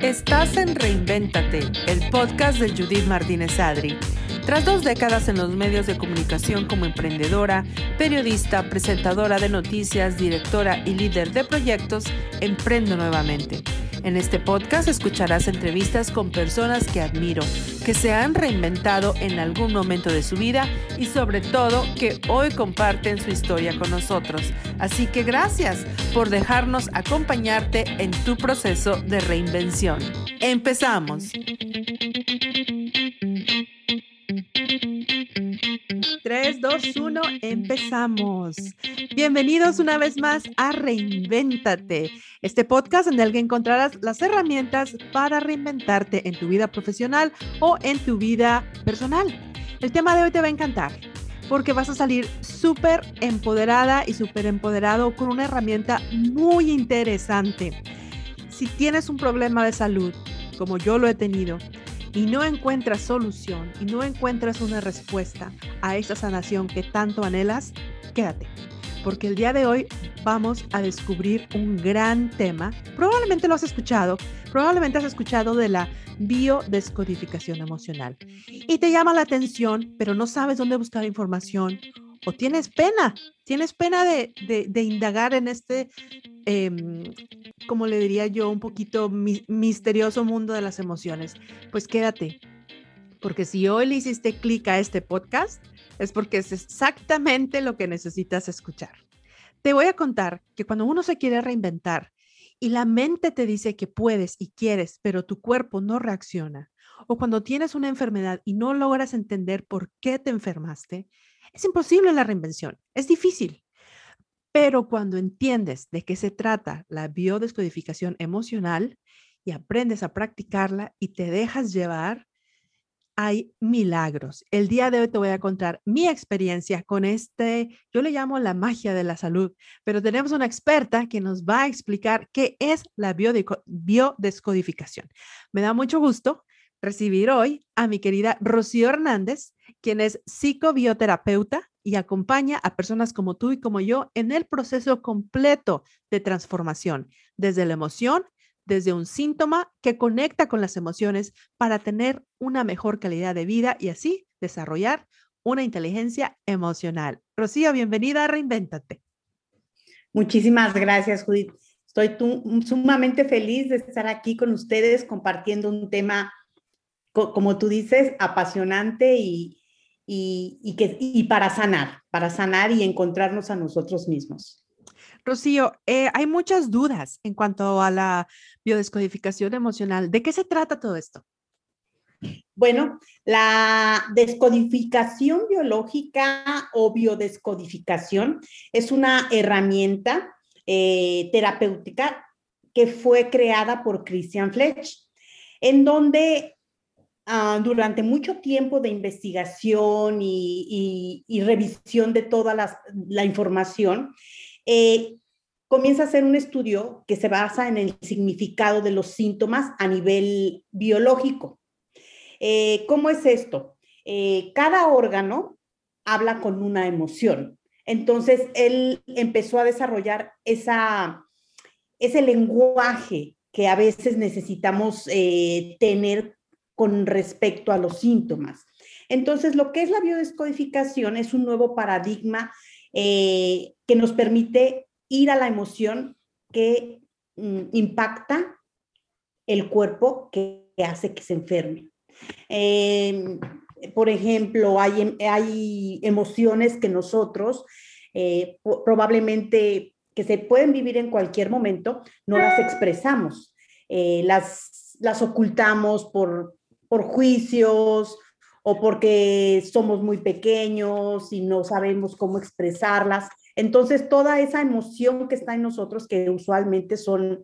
Estás en Reinvéntate, el podcast de Judith Martínez Adri. Tras dos décadas en los medios de comunicación como emprendedora, periodista, presentadora de noticias, directora y líder de proyectos, emprendo nuevamente. En este podcast escucharás entrevistas con personas que admiro, que se han reinventado en algún momento de su vida y sobre todo que hoy comparten su historia con nosotros. Así que gracias por dejarnos acompañarte en tu proceso de reinvención. Empezamos. 2, 1, empezamos. Bienvenidos una vez más a Reinvéntate, este podcast en el que encontrarás las herramientas para reinventarte en tu vida profesional o en tu vida personal. El tema de hoy te va a encantar porque vas a salir súper empoderada y súper empoderado con una herramienta muy interesante. Si tienes un problema de salud, como yo lo he tenido, y no encuentras solución y no encuentras una respuesta a esa sanación que tanto anhelas, quédate, porque el día de hoy vamos a descubrir un gran tema. Probablemente lo has escuchado, probablemente has escuchado de la biodescodificación emocional y te llama la atención, pero no sabes dónde buscar información o tienes pena, tienes pena de, indagar en este, em, como le diría yo, un poquito misterioso mundo de las emociones, pues quédate, porque si hoy le hiciste clic a este podcast, es porque es exactamente lo que necesitas escuchar. Te voy a contar que cuando uno se quiere reinventar y la mente te dice que puedes y quieres, pero tu cuerpo no reacciona, o cuando tienes una enfermedad y no logras entender por qué te enfermaste, es imposible la reinvención, es difícil. Pero cuando entiendes de qué se trata la biodescodificación emocional y aprendes a practicarla y te dejas llevar, hay milagros. El día de hoy te voy a contar mi experiencia con este, yo le llamo la magia de la salud, pero tenemos una experta que nos va a explicar qué es la biodescodificación. Me da mucho gusto recibir hoy a mi querida Rocío Hernández, quien es psicobioterapeuta y acompaña a personas como tú y como yo en el proceso completo de transformación, desde la emoción, desde un síntoma que conecta con las emociones para tener una mejor calidad de vida y así desarrollar una inteligencia emocional. Rocío, bienvenida a Reinvéntate. Muchísimas gracias, Judith. Estoy sumamente feliz de estar aquí con ustedes compartiendo un tema como tú dices, apasionante y, y, que, y para sanar, para sanar y encontrarnos a nosotros mismos. Rocío, eh, hay muchas dudas en cuanto a la biodescodificación emocional. ¿De qué se trata todo esto? Bueno, la descodificación biológica o biodescodificación es una herramienta eh, terapéutica que fue creada por Christian Fletch, en donde Ah, durante mucho tiempo de investigación y, revisión de toda la, información, eh, comienza a hacer un estudio que se basa en el significado de los síntomas a nivel biológico. Eh, ¿Cómo es esto? Eh, cada órgano habla con una emoción. Entonces, él empezó a desarrollar esa, ese lenguaje que a veces necesitamos tener con respecto a los síntomas. Entonces, lo que es la biodescodificación es un nuevo paradigma eh, que nos permite ir a la emoción que mm, impacta el cuerpo que hace que se enferme. Em, por ejemplo, hay, em, hay, emociones que nosotros eh, probablemente que se pueden vivir en cualquier momento, no las expresamos, eh, las, las ocultamos por, por juicios o porque somos muy pequeños y no sabemos cómo expresarlas. Entonces, toda esa emoción que está en nosotros, que usualmente son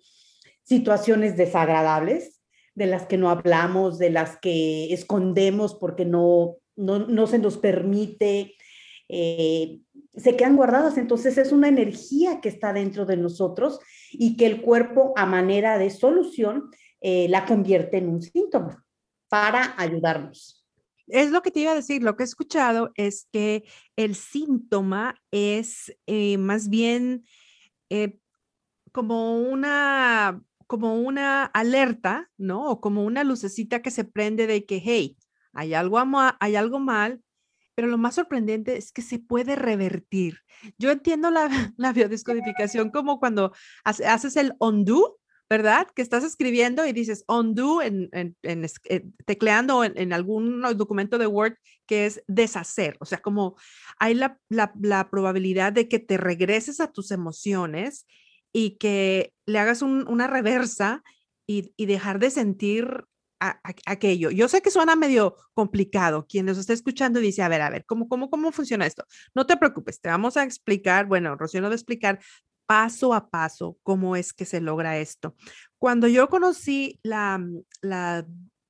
situaciones desagradables, de las que no hablamos, de las que escondemos porque no, no, se nos permite, eh, se quedan guardadas. Entonces, es una energía que está dentro de nosotros y que el cuerpo, a manera de solución, eh, la convierte en un síntoma para ayudarnos. es lo que te iba a decir, lo que he escuchado es que el síntoma es eh, más bien eh, como una como una alerta, ¿no? O como una lucecita que se prende de que, hey, hay algo, hay algo mal, pero lo más sorprendente es que se puede revertir. Yo entiendo la, la biodescodificación como cuando haces el undo, ¿verdad? Que estás escribiendo y dices undo en, en, en, eh, tecleando en, algún documento de Word que es deshacer. O sea, como hay la, la, la probabilidad de que te regreses a tus emociones y que le hagas una reversa y, dejar de sentir aquello. Yo sé que suena medio complicado. Quien nos está escuchando dice, a ver, a ver, ¿cómo, cómo, cómo funciona esto? No te preocupes, te vamos a explicar, bueno, Rocío nos va a explicar paso a paso cómo es que se logra esto. Cuando yo conocí la, la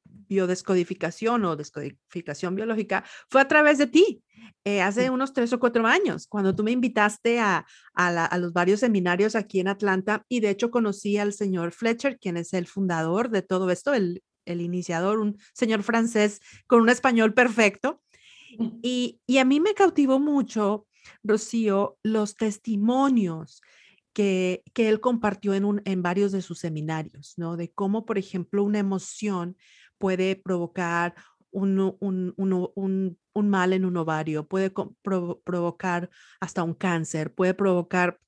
biodescodificación o descodificación biológica fue a través de ti. Eh, hace unos tres o cuatro años, cuando tú me invitaste a, a, los varios seminarios aquí en Atlanta y de hecho conocí al señor Fletcher, quien es el fundador de todo esto, el, el iniciador, un señor francés con un español perfecto. Y, y a mí me cautivó mucho, Rocío, los testimonios que, que, él compartió en, en varios de sus seminarios, ¿no? De cómo, por ejemplo, una emoción puede provocar un, un, un, un, mal en un ovario, puede provocar hasta un cáncer, puede provocar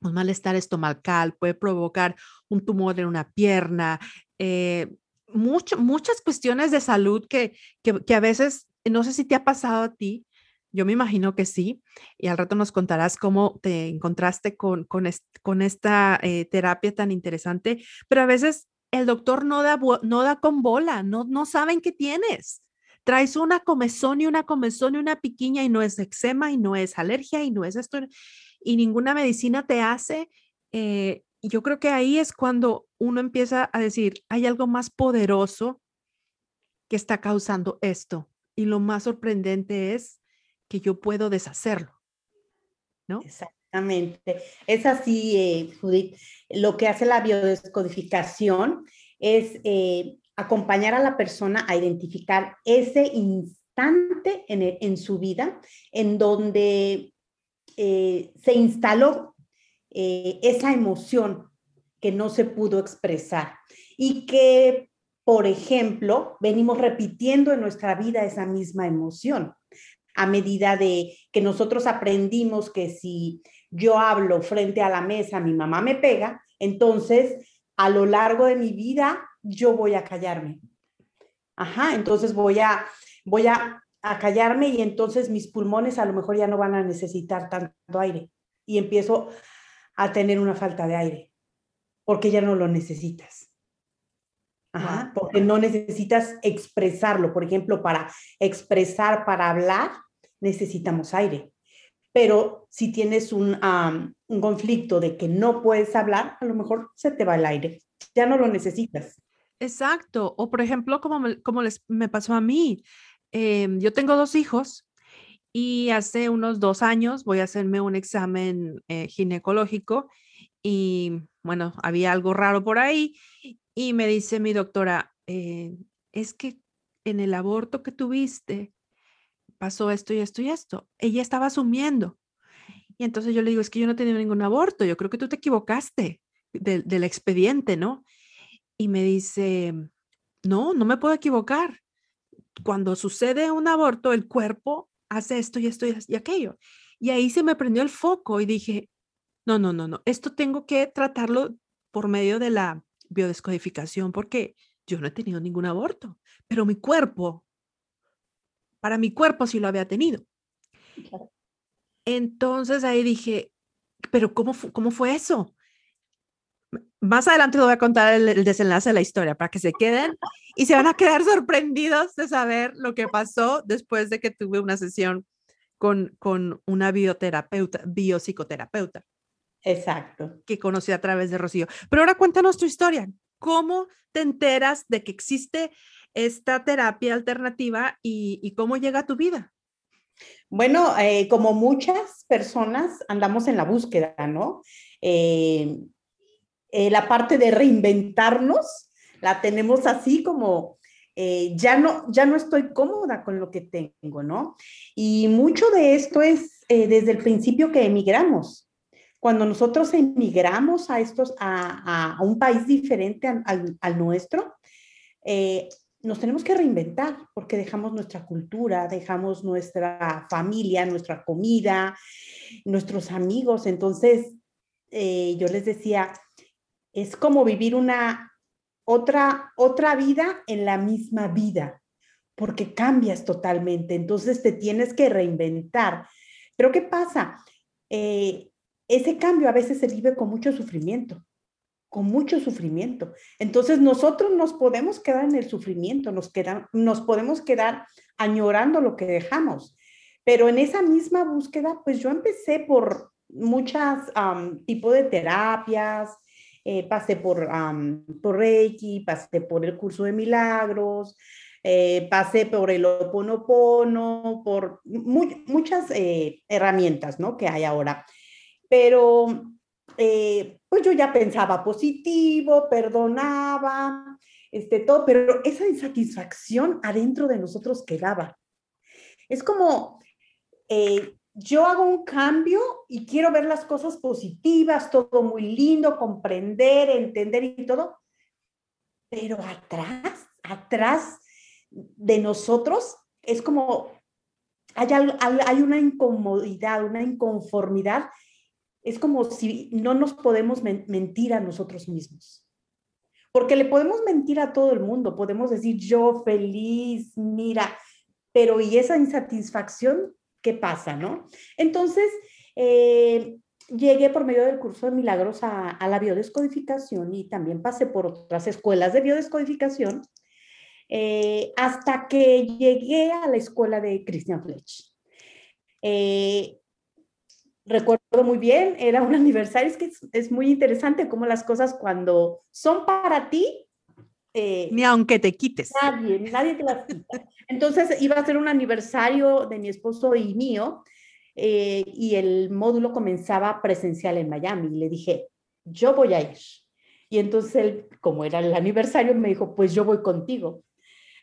un malestar estomacal, puede provocar un tumor en una pierna, eh, muchas cuestiones de salud que, que, que, a veces, no sé si te ha pasado a ti, yo me imagino que sí, y al rato nos contarás cómo te encontraste con, con, con esta eh, terapia tan interesante, pero a veces el doctor no da, no da con bola, no, no saben qué tienes. Traes una comezón y una comezón y una piquiña y no es eczema y no es alergia y no es esto y ninguna medicina te hace. Eh, yo creo que ahí es cuando uno empieza a decir, hay algo más poderoso que está causando esto. Y lo más sorprendente es que yo puedo deshacerlo. ¿No? Exactamente. Es así, eh, Judith. Lo que hace la biodescodificación es eh, acompañar a la persona a identificar ese instante en, en su vida en donde eh, se instaló esa emoción que no se pudo expresar y que, por ejemplo, venimos repitiendo en nuestra vida esa misma emoción a medida de que nosotros aprendimos que si yo hablo frente a la mesa, mi mamá me pega, entonces a lo largo de mi vida yo voy a callarme. Ajá, entonces voy a, voy a, a callarme y entonces mis pulmones a lo mejor ya no van a necesitar tanto aire y empiezo a tener una falta de aire porque ya no lo necesitas. Ajá, porque no necesitas expresarlo. Por ejemplo, para expresar, para hablar, necesitamos aire. Pero si tienes un, un conflicto de que no puedes hablar, a lo mejor se te va el aire. Ya no lo necesitas. Exacto. O por ejemplo, como me, como les, me pasó a mí, em, yo tengo dos hijos y hace unos dos años voy a hacerme un examen eh, ginecológico y bueno, había algo raro por ahí y me dice mi doctora, eh, es que en el aborto que tuviste pasó esto y esto y esto. Ella estaba asumiendo. Y entonces yo le digo, es que yo no he ningún aborto, yo creo que tú te equivocaste del expediente, ¿no? Y me dice, no, no me puedo equivocar. Cuando sucede un aborto, el cuerpo hace esto y esto y aquello. Y ahí se me prendió el foco y dije, no, no, no, no, esto tengo que tratarlo por medio de la biodescodificación porque yo no he tenido ningún aborto, pero mi cuerpo para mi cuerpo sí lo había tenido. Entonces ahí dije, pero ¿cómo, cómo fue eso? Más adelante les voy a contar el, desenlace de la historia para que se queden y se van a quedar sorprendidos de saber lo que pasó después de que tuve una sesión con, con una bioterapeuta, biopsicoterapeuta. Exacto. Que conocí a través de Rocío. Pero ahora cuéntanos tu historia. ¿Cómo te enteras de que existe esta terapia alternativa y, cómo llega a tu vida? Bueno, eh, como muchas personas andamos en la búsqueda, ¿no? Eh, eh, la parte de reinventarnos la tenemos así como, ya, no, ya no estoy cómoda con lo que tengo, ¿no? Y mucho de esto es desde el principio que emigramos. Cuando nosotros emigramos a, estos, a, un país diferente al, nuestro, eh, nos tenemos que reinventar porque dejamos nuestra cultura, dejamos nuestra familia, nuestra comida, nuestros amigos. Entonces, yo les decía, es como vivir una otra, otra vida en la misma vida, porque cambias totalmente, entonces te tienes que reinventar. Pero ¿qué pasa? Eh, ese cambio a veces se vive con mucho sufrimiento, con mucho sufrimiento. Entonces nosotros nos podemos quedar en el sufrimiento, nos, nos podemos quedar añorando lo que dejamos. Pero en esa misma búsqueda, pues yo empecé por muchas tipos de terapias, eh, pasé por, por Reiki, pasé por el curso de milagros, eh, pasé por el Oponopono, por muchas eh, herramientas ¿no? que hay ahora. Pero pues yo ya pensaba positivo, perdonaba, este, todo, pero esa insatisfacción adentro de nosotros quedaba. Es como, yo hago un cambio y quiero ver las cosas positivas, todo muy lindo, comprender, entender y todo, pero atrás, atrás de nosotros es como hay, hay una incomodidad, una inconformidad, es como si no nos podemos mentir a nosotros mismos. Porque le podemos mentir a todo el mundo, podemos decir yo feliz, mira, pero ¿y esa insatisfacción qué pasa, ¿no? Entonces, eh, llegué por medio del curso de milagros a, la biodescodificación y también pasé por otras escuelas de biodescodificación eh, hasta que llegué a la escuela de Christian Fletch. Eh, recuerdo muy bien, era un aniversario, es que es, muy interesante cómo las cosas cuando son para ti, Ni aunque te quites. Nadie, nadie te las quita. Entonces iba a ser un aniversario de mi esposo y mío eh, y el módulo comenzaba presencial en Miami. le dije, yo voy a ir. Y entonces él, como era el aniversario, me dijo, pues yo voy contigo.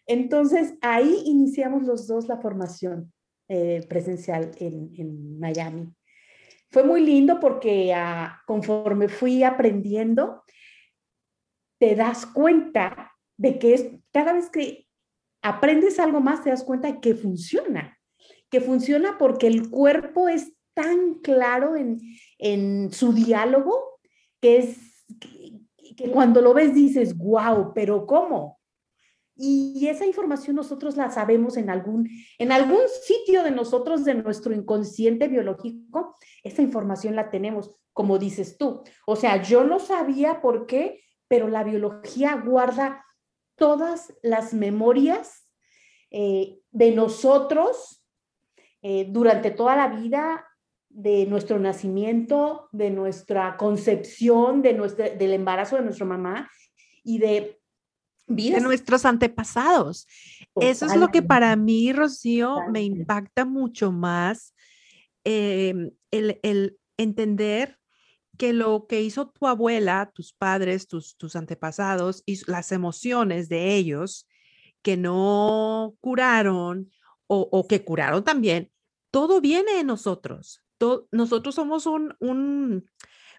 Entonces ahí iniciamos los dos la formación eh, presencial en, Miami. Fue muy lindo porque ah, conforme fui aprendiendo, te das cuenta de que es cada vez que aprendes algo más, te das cuenta que funciona, que funciona porque el cuerpo es tan claro en, su diálogo que es que, cuando lo ves dices, wow, pero ¿cómo? Y esa información nosotros la sabemos en algún, en algún sitio de nosotros, de nuestro inconsciente biológico, esa información la tenemos, como dices tú. O sea, yo no sabía por qué, pero la biología guarda todas las memorias eh, de nosotros eh, durante toda la vida, de nuestro nacimiento, de nuestra concepción, de nuestra, del embarazo de nuestra mamá y de De nuestros antepasados. Eso es lo que para mí, Rocío, me impacta mucho más, em, el, el entender que lo que hizo tu abuela, tus padres, tus, tus antepasados y las emociones de ellos que no curaron o, que curaron también, todo viene de nosotros. nosotros somos un, un,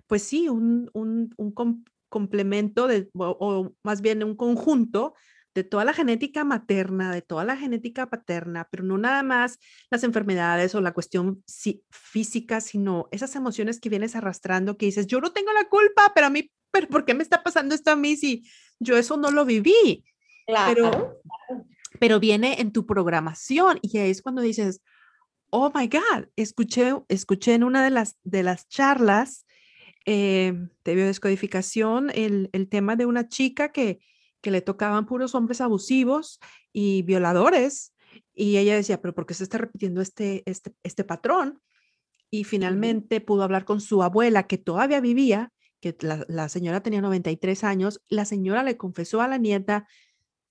pues sí, un, un, un complemento de, o, más bien un conjunto de toda la genética materna, de toda la genética paterna, pero no nada más las enfermedades o la cuestión física, sino esas emociones que vienes arrastrando que dices, yo no tengo la culpa, pero a mí, pero ¿por qué me está pasando esto a mí si yo eso no lo viví? Claro. Pero, pero viene en tu programación y es cuando dices, oh my God, escuché, escuché en una de las, de las charlas eh, de biodescodificación el, el tema de una chica que que le tocaban puros hombres abusivos y violadores. Y ella decía, pero ¿por qué se está repitiendo este, este, este patrón? Y finalmente pudo hablar con su abuela, que todavía vivía, que la, señora tenía 93 años. La señora le confesó a la nieta,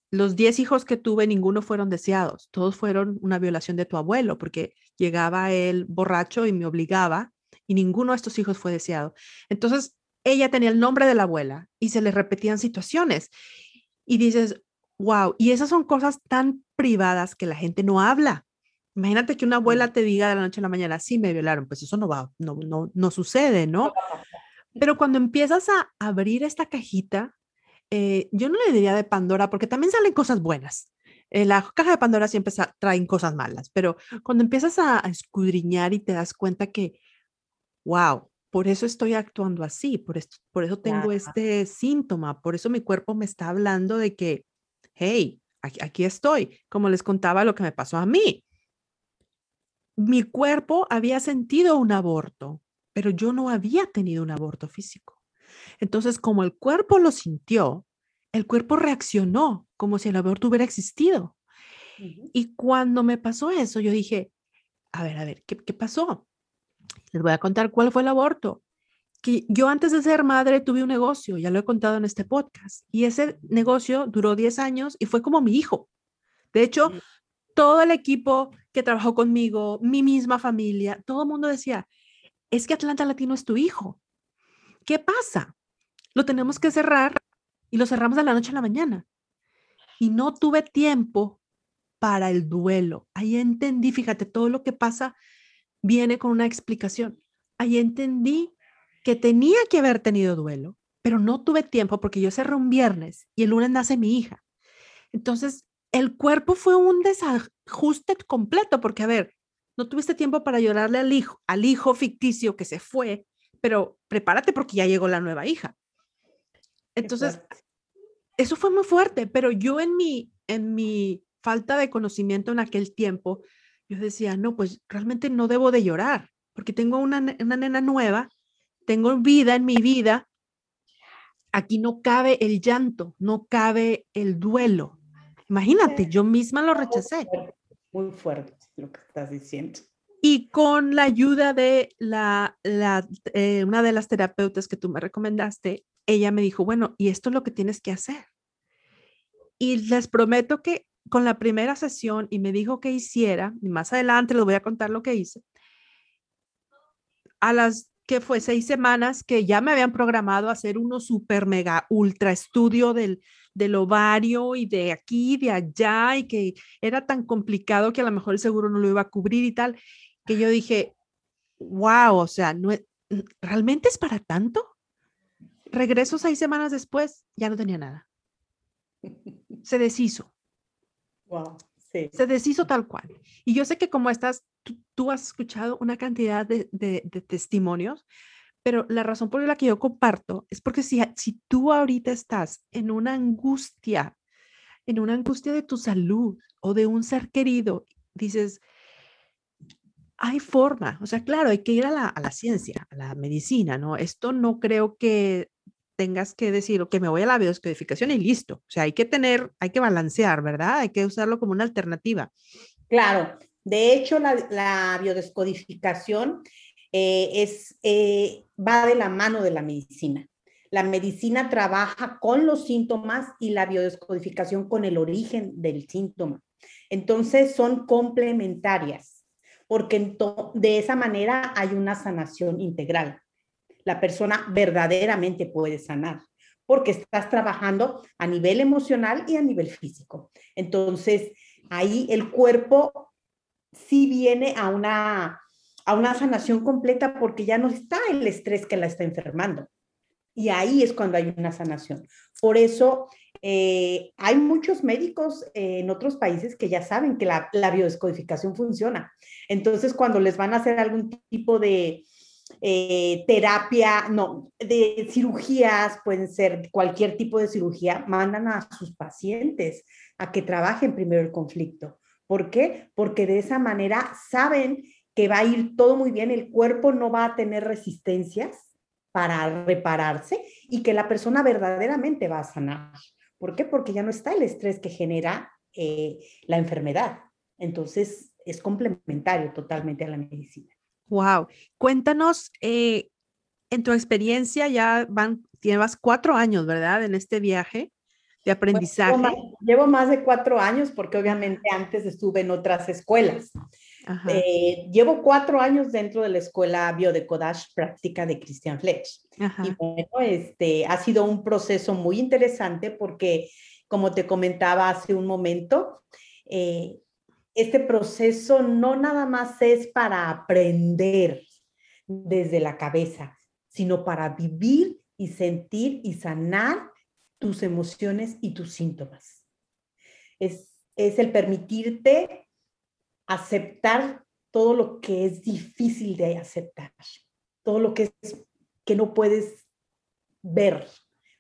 los 10 hijos que tuve, ninguno fueron deseados, todos fueron una violación de tu abuelo, porque llegaba él borracho y me obligaba, y ninguno de estos hijos fue deseado. Entonces, ella tenía el nombre de la abuela y se le repetían situaciones y dices, wow, y esas son cosas tan privadas que la gente no habla. Imagínate que una abuela te diga de la noche a la mañana, sí, me violaron, pues eso no va, no, no, no sucede, ¿no? Pero cuando empiezas a abrir esta cajita, eh, yo no le diría de Pandora, porque también salen cosas buenas. Eh, la caja de Pandora siempre traen cosas malas, pero cuando empiezas a, escudriñar y te das cuenta que, wow, por eso estoy actuando así, por, esto, por eso tengo este síntoma, por eso mi cuerpo me está hablando de que, hey, aquí, estoy, como les contaba lo que me pasó a mí. Mi cuerpo había sentido un aborto, pero yo no había tenido un aborto físico. Entonces, como el cuerpo lo sintió, el cuerpo reaccionó como si el aborto hubiera existido. Y cuando me pasó eso, yo dije, a ver, a ver, ¿qué, ¿qué, pasó? Les voy a contar cuál fue el aborto. Que yo antes de ser madre tuve un negocio, ya lo he contado en este podcast, y ese negocio duró 10 años y fue como mi hijo. De hecho, todo el equipo que trabajó conmigo, mi misma familia, todo el mundo decía, es que Atlanta Latino es tu hijo. ¿Qué pasa? Lo tenemos que cerrar y lo cerramos de la noche a la mañana. Y no tuve tiempo para el duelo. Ahí entendí, fíjate, todo lo que pasa viene con una explicación. Ahí entendí que tenía que haber tenido duelo, pero no tuve tiempo porque yo cerré un viernes y el lunes nace mi hija. Entonces, el cuerpo fue un desajuste completo porque, a ver, no tuviste tiempo para llorarle al hijo, al hijo ficticio que se fue, pero prepárate porque ya llegó la nueva hija. Entonces, eso fue muy fuerte, pero yo en mi, en mi falta de conocimiento en aquel tiempo, yo decía, no, pues realmente no debo de llorar, porque tengo una, una nena nueva, tengo vida en mi vida, aquí no cabe el llanto, no cabe el duelo. Imagínate, yo misma lo rechacé. Muy fuerte lo que estás diciendo. Y con la ayuda de la, la eh, una de las terapeutas que tú me recomendaste, ella me dijo, bueno, y esto es lo que tienes que hacer. Y les prometo que con la primera sesión y me dijo que hiciera, y más adelante les voy a contar lo que hice, a las que fue seis semanas que ya me habían programado hacer uno super mega ultra estudio del, del ovario y de aquí, de allá, y que era tan complicado que a lo mejor el seguro no lo iba a cubrir y tal, que yo dije, wow, o sea, no, ¿realmente es para tanto? Regreso seis semanas después, ya no tenía nada. Se deshizo. Se deshizo tal cual. Y yo sé que como estás, tú, has escuchado una cantidad de, testimonios, pero la razón por la que yo comparto es porque si, si tú ahorita estás en una angustia, en una angustia de tu salud o de un ser querido, dices, hay forma, o sea, claro, hay que ir a la, ciencia, a la medicina, ¿no? Esto no creo que tengas que decir, ok, me voy a la biodescodificación y listo. O sea, hay que tener, hay que balancear, ¿verdad? Hay que usarlo como una alternativa. Claro, de hecho, la, biodescodificación eh, es, eh, va de la mano de la medicina. La medicina trabaja con los síntomas y la biodescodificación con el origen del síntoma. Entonces, son complementarias, porque de esa manera hay una sanación integral la persona verdaderamente puede sanar, porque estás trabajando a nivel emocional y a nivel físico. Entonces, ahí el cuerpo sí viene a una, a una sanación completa porque ya no está el estrés que la está enfermando. Y ahí es cuando hay una sanación. Por eso eh, hay muchos médicos en otros países que ya saben que la, la biodescodificación funciona. Entonces, cuando les van a hacer algún tipo de, eh, terapia, no, de cirugías, pueden ser cualquier tipo de cirugía, mandan a sus pacientes a que trabajen primero el conflicto. ¿Por qué? Porque de esa manera saben que va a ir todo muy bien, el cuerpo no va a tener resistencias para repararse y que la persona verdaderamente va a sanar. ¿Por qué? Porque ya no está el estrés que genera eh, la enfermedad. Entonces, es complementario totalmente a la medicina. Wow. Cuéntanos, eh, en tu experiencia ya van, llevas cuatro años, ¿verdad? En este viaje de aprendizaje. llevo, más, de cuatro años porque obviamente antes estuve en otras escuelas. Eh, llevo cuatro años dentro de la escuela Biodecodage Práctica de Christian Fletch. Y bueno, este, ha sido un proceso muy interesante porque como te comentaba hace un momento, eh, este proceso no nada más es para aprender desde la cabeza, sino para vivir y sentir y sanar tus emociones y tus síntomas. Es, es el permitirte aceptar todo lo que es difícil de aceptar, todo lo que es que no puedes ver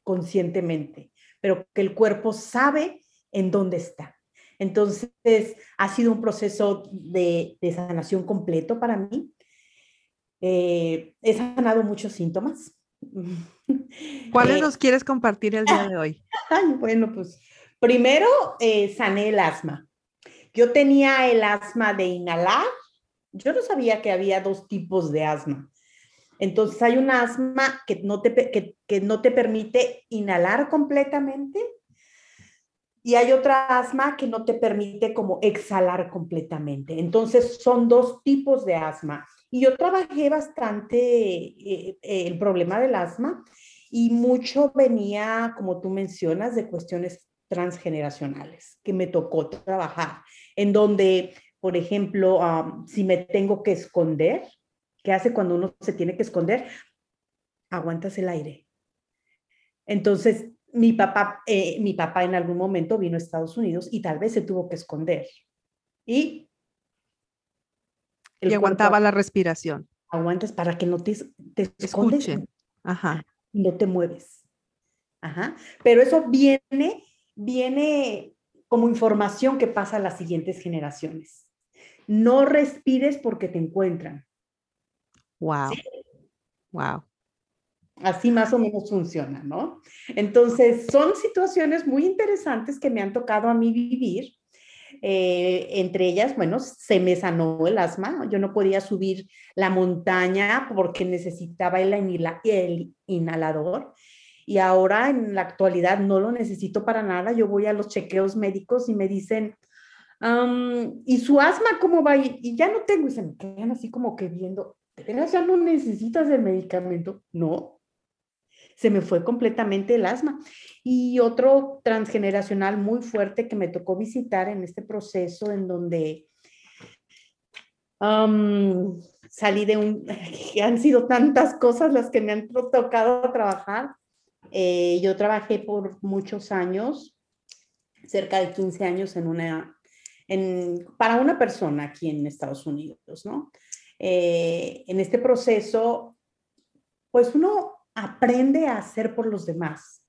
conscientemente, pero que el cuerpo sabe en dónde está. Entonces, ha sido un proceso de, sanación completo para mí. Eh, he sanado muchos síntomas. ¿Cuáles eh, nos quieres compartir el día de hoy? bueno, pues primero eh, sané el asma. Yo tenía el asma de inhalar. Yo no sabía que había dos tipos de asma. Entonces hay un asma que no te, que no te permite inhalar completamente y hay otra asma que no te permite como exhalar completamente. Entonces son dos tipos de asma. Y yo trabajé bastante eh, eh, el problema del asma y mucho venía, como tú mencionas, de cuestiones transgeneracionales que me tocó trabajar, en donde, por ejemplo, si me tengo que esconder, ¿qué hace cuando uno se tiene que esconder? Aguantas el aire. Entonces, mi papá, eh, mi papá en algún momento vino a Estados Unidos y tal vez se tuvo que esconder. Y, y aguantaba la respiración. Aguantas para que no te, te escondes. Ajá. no te mueves. Ajá. Pero eso viene, viene como información que pasa a las siguientes generaciones. No respires porque te encuentran. Wow. Wow. Así más o menos funciona, ¿no? Entonces, son situaciones muy interesantes que me han tocado a mí vivir. Eh, entre ellas, bueno, se me sanó el asma. Yo no podía subir la montaña porque necesitaba el, el inhalador. Y ahora en la actualidad no lo necesito para nada. Yo voy a los chequeos médicos y me dicen, ¿y su asma cómo va? Y, ya no tengo, y se me quedan así como que viendo, ¿de veras ya no necesitas el medicamento? No, se me fue completamente el asma. Y otro transgeneracional muy fuerte que me tocó visitar en este proceso en donde salí de un, han sido tantas cosas las que me han tocado trabajar. Eh, yo trabajé por muchos años, cerca de 15 años en una, en, para una persona aquí en Estados Unidos, ¿no? Eh, en este proceso, pues uno aprende a hacer por los demás,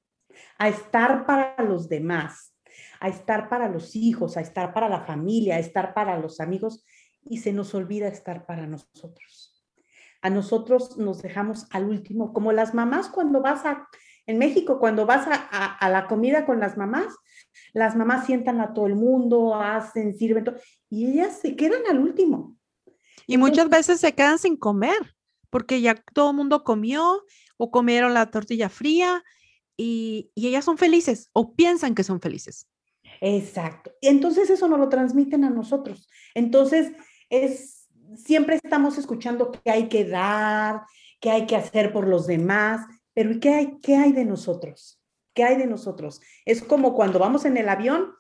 a estar para los demás, a estar para los hijos, a estar para la familia, a estar para los amigos y se nos olvida estar para nosotros. A nosotros nos dejamos al último, como las mamás cuando vas a, en México, cuando vas a, la comida con las mamás, las mamás sientan a todo el mundo, hacen, sirven, y ellas se quedan al último. Y muchas veces se quedan sin comer, porque ya todo el mundo comió o comieron la tortilla fría y, ellas son felices o piensan que son felices. Exacto. Y entonces eso nos lo transmiten a nosotros. Entonces, es, siempre estamos escuchando qué hay que dar, qué hay que hacer por los demás, pero ¿qué hay, qué hay de nosotros? ¿Qué hay de nosotros? Es como cuando vamos en el avión,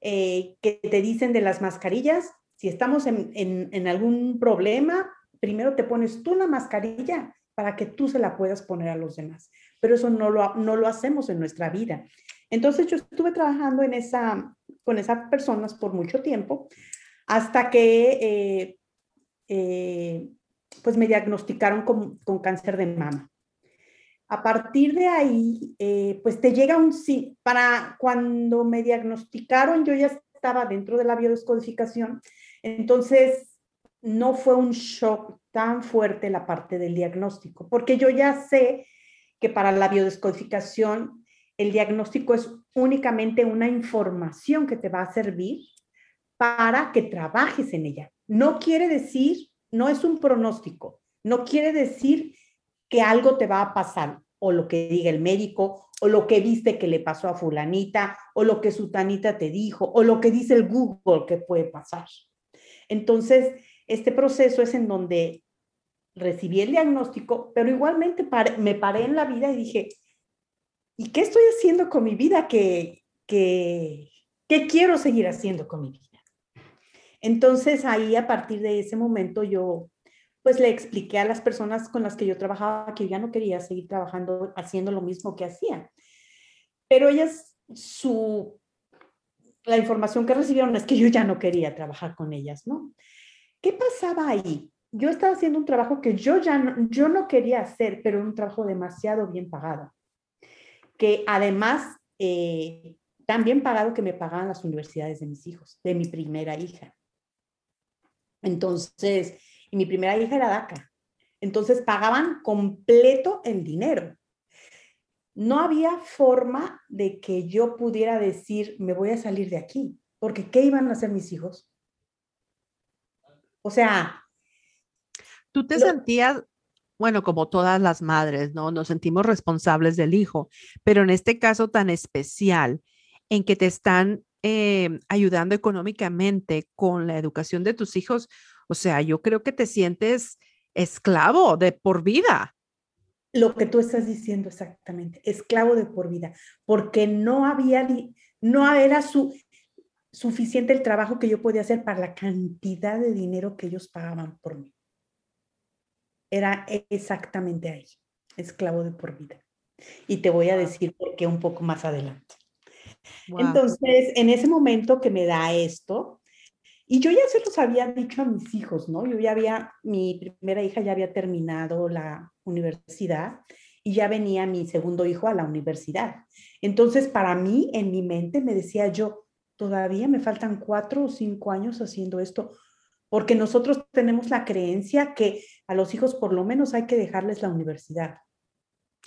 eh, que te dicen de las mascarillas, si estamos en, en algún problema, primero te pones tú la mascarilla para que tú se la puedas poner a los demás. Pero eso no lo, no lo hacemos en nuestra vida. Entonces yo estuve trabajando en esa, con esas personas por mucho tiempo hasta que eh, eh, pues me diagnosticaron con, con, cáncer de mama. A partir de ahí, eh, pues te llega un sí, para cuando me diagnosticaron yo ya estaba dentro de la biodescodificación, entonces no fue un shock tan fuerte la parte del diagnóstico, porque yo ya sé que para la biodescodificación el diagnóstico es únicamente una información que te va a servir para que trabajes en ella. No quiere decir, no es un pronóstico, no quiere decir que algo te va a pasar o lo que diga el médico o lo que viste que le pasó a fulanita o lo que sutanita te dijo o lo que dice el Google que puede pasar. Entonces, este proceso es en donde recibí el diagnóstico, pero igualmente me paré en la vida y dije, ¿y qué estoy haciendo con mi vida que, ¿qué, qué quiero seguir haciendo con mi vida? Entonces ahí a partir de ese momento yo pues le expliqué a las personas con las que yo trabajaba que yo ya no quería seguir trabajando haciendo lo mismo que hacía. Pero ellas, su, la información que recibieron es que yo ya no quería trabajar con ellas, ¿no? ¿Qué pasaba ahí? Yo estaba haciendo un trabajo que yo ya no, yo no quería hacer, pero un trabajo demasiado bien pagado. Que además, eh, tan bien pagado que me pagaban las universidades de mis hijos, de mi primera hija. Entonces, y mi primera hija era DACA. Entonces pagaban completo el dinero. No había forma de que yo pudiera decir, me voy a salir de aquí, porque ¿qué iban a hacer mis hijos? O sea... Tú te sentías, bueno, como todas las madres, ¿no? Nos sentimos responsables del hijo, pero en este caso tan especial, en que te están eh, ayudando económicamente con la educación de tus hijos, o sea, yo creo que te sientes esclavo de por vida. Lo que tú estás diciendo exactamente, esclavo de por vida, porque no había, no era su, suficiente el trabajo que yo podía hacer para la cantidad de dinero que ellos pagaban por mí. Era exactamente ahí, esclavo de por vida. Y te voy a decir por qué un poco más adelante. Entonces, en ese momento que me da esto, y yo ya se los había dicho a mis hijos, ¿no? Yo ya había, mi primera hija ya había terminado la universidad y ya venía mi segundo hijo a la universidad. Entonces, para mí, en mi mente, me decía yo, todavía me faltan cuatro o cinco años haciendo esto, porque nosotros tenemos la creencia que a los hijos por lo menos hay que dejarles la universidad.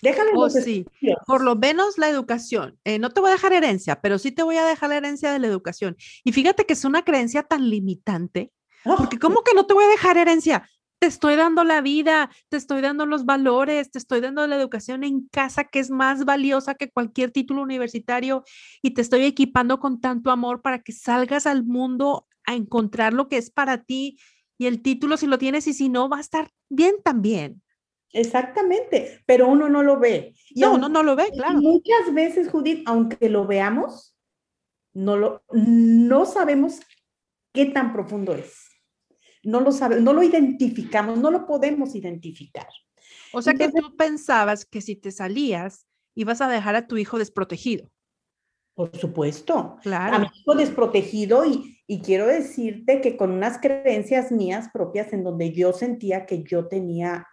Déjame oh, sí. Por lo menos la educación. Eh, no te voy a dejar herencia, pero sí te voy a dejar la herencia de la educación. Y fíjate que es una creencia tan limitante, oh. porque ¿cómo que no te voy a dejar herencia? Te estoy dando la vida, te estoy dando los valores, te estoy dando la educación en casa que es más valiosa que cualquier título universitario y te estoy equipando con tanto amor para que salgas al mundo a encontrar lo que es para ti y el título si lo tienes y si no va a estar bien también. Exactamente, pero uno no lo ve. no, uno no lo ve, claro. Muchas veces, Judith, aunque lo veamos, no, lo, no sabemos qué tan profundo es. No lo sabemos, no lo identificamos, no lo podemos identificar. O sea que tú pensabas que si te salías, ibas a dejar a tu hijo desprotegido. Por supuesto. Claro. A mi hijo desprotegido y, y quiero decirte que con unas creencias mías propias en donde yo sentía que yo tenía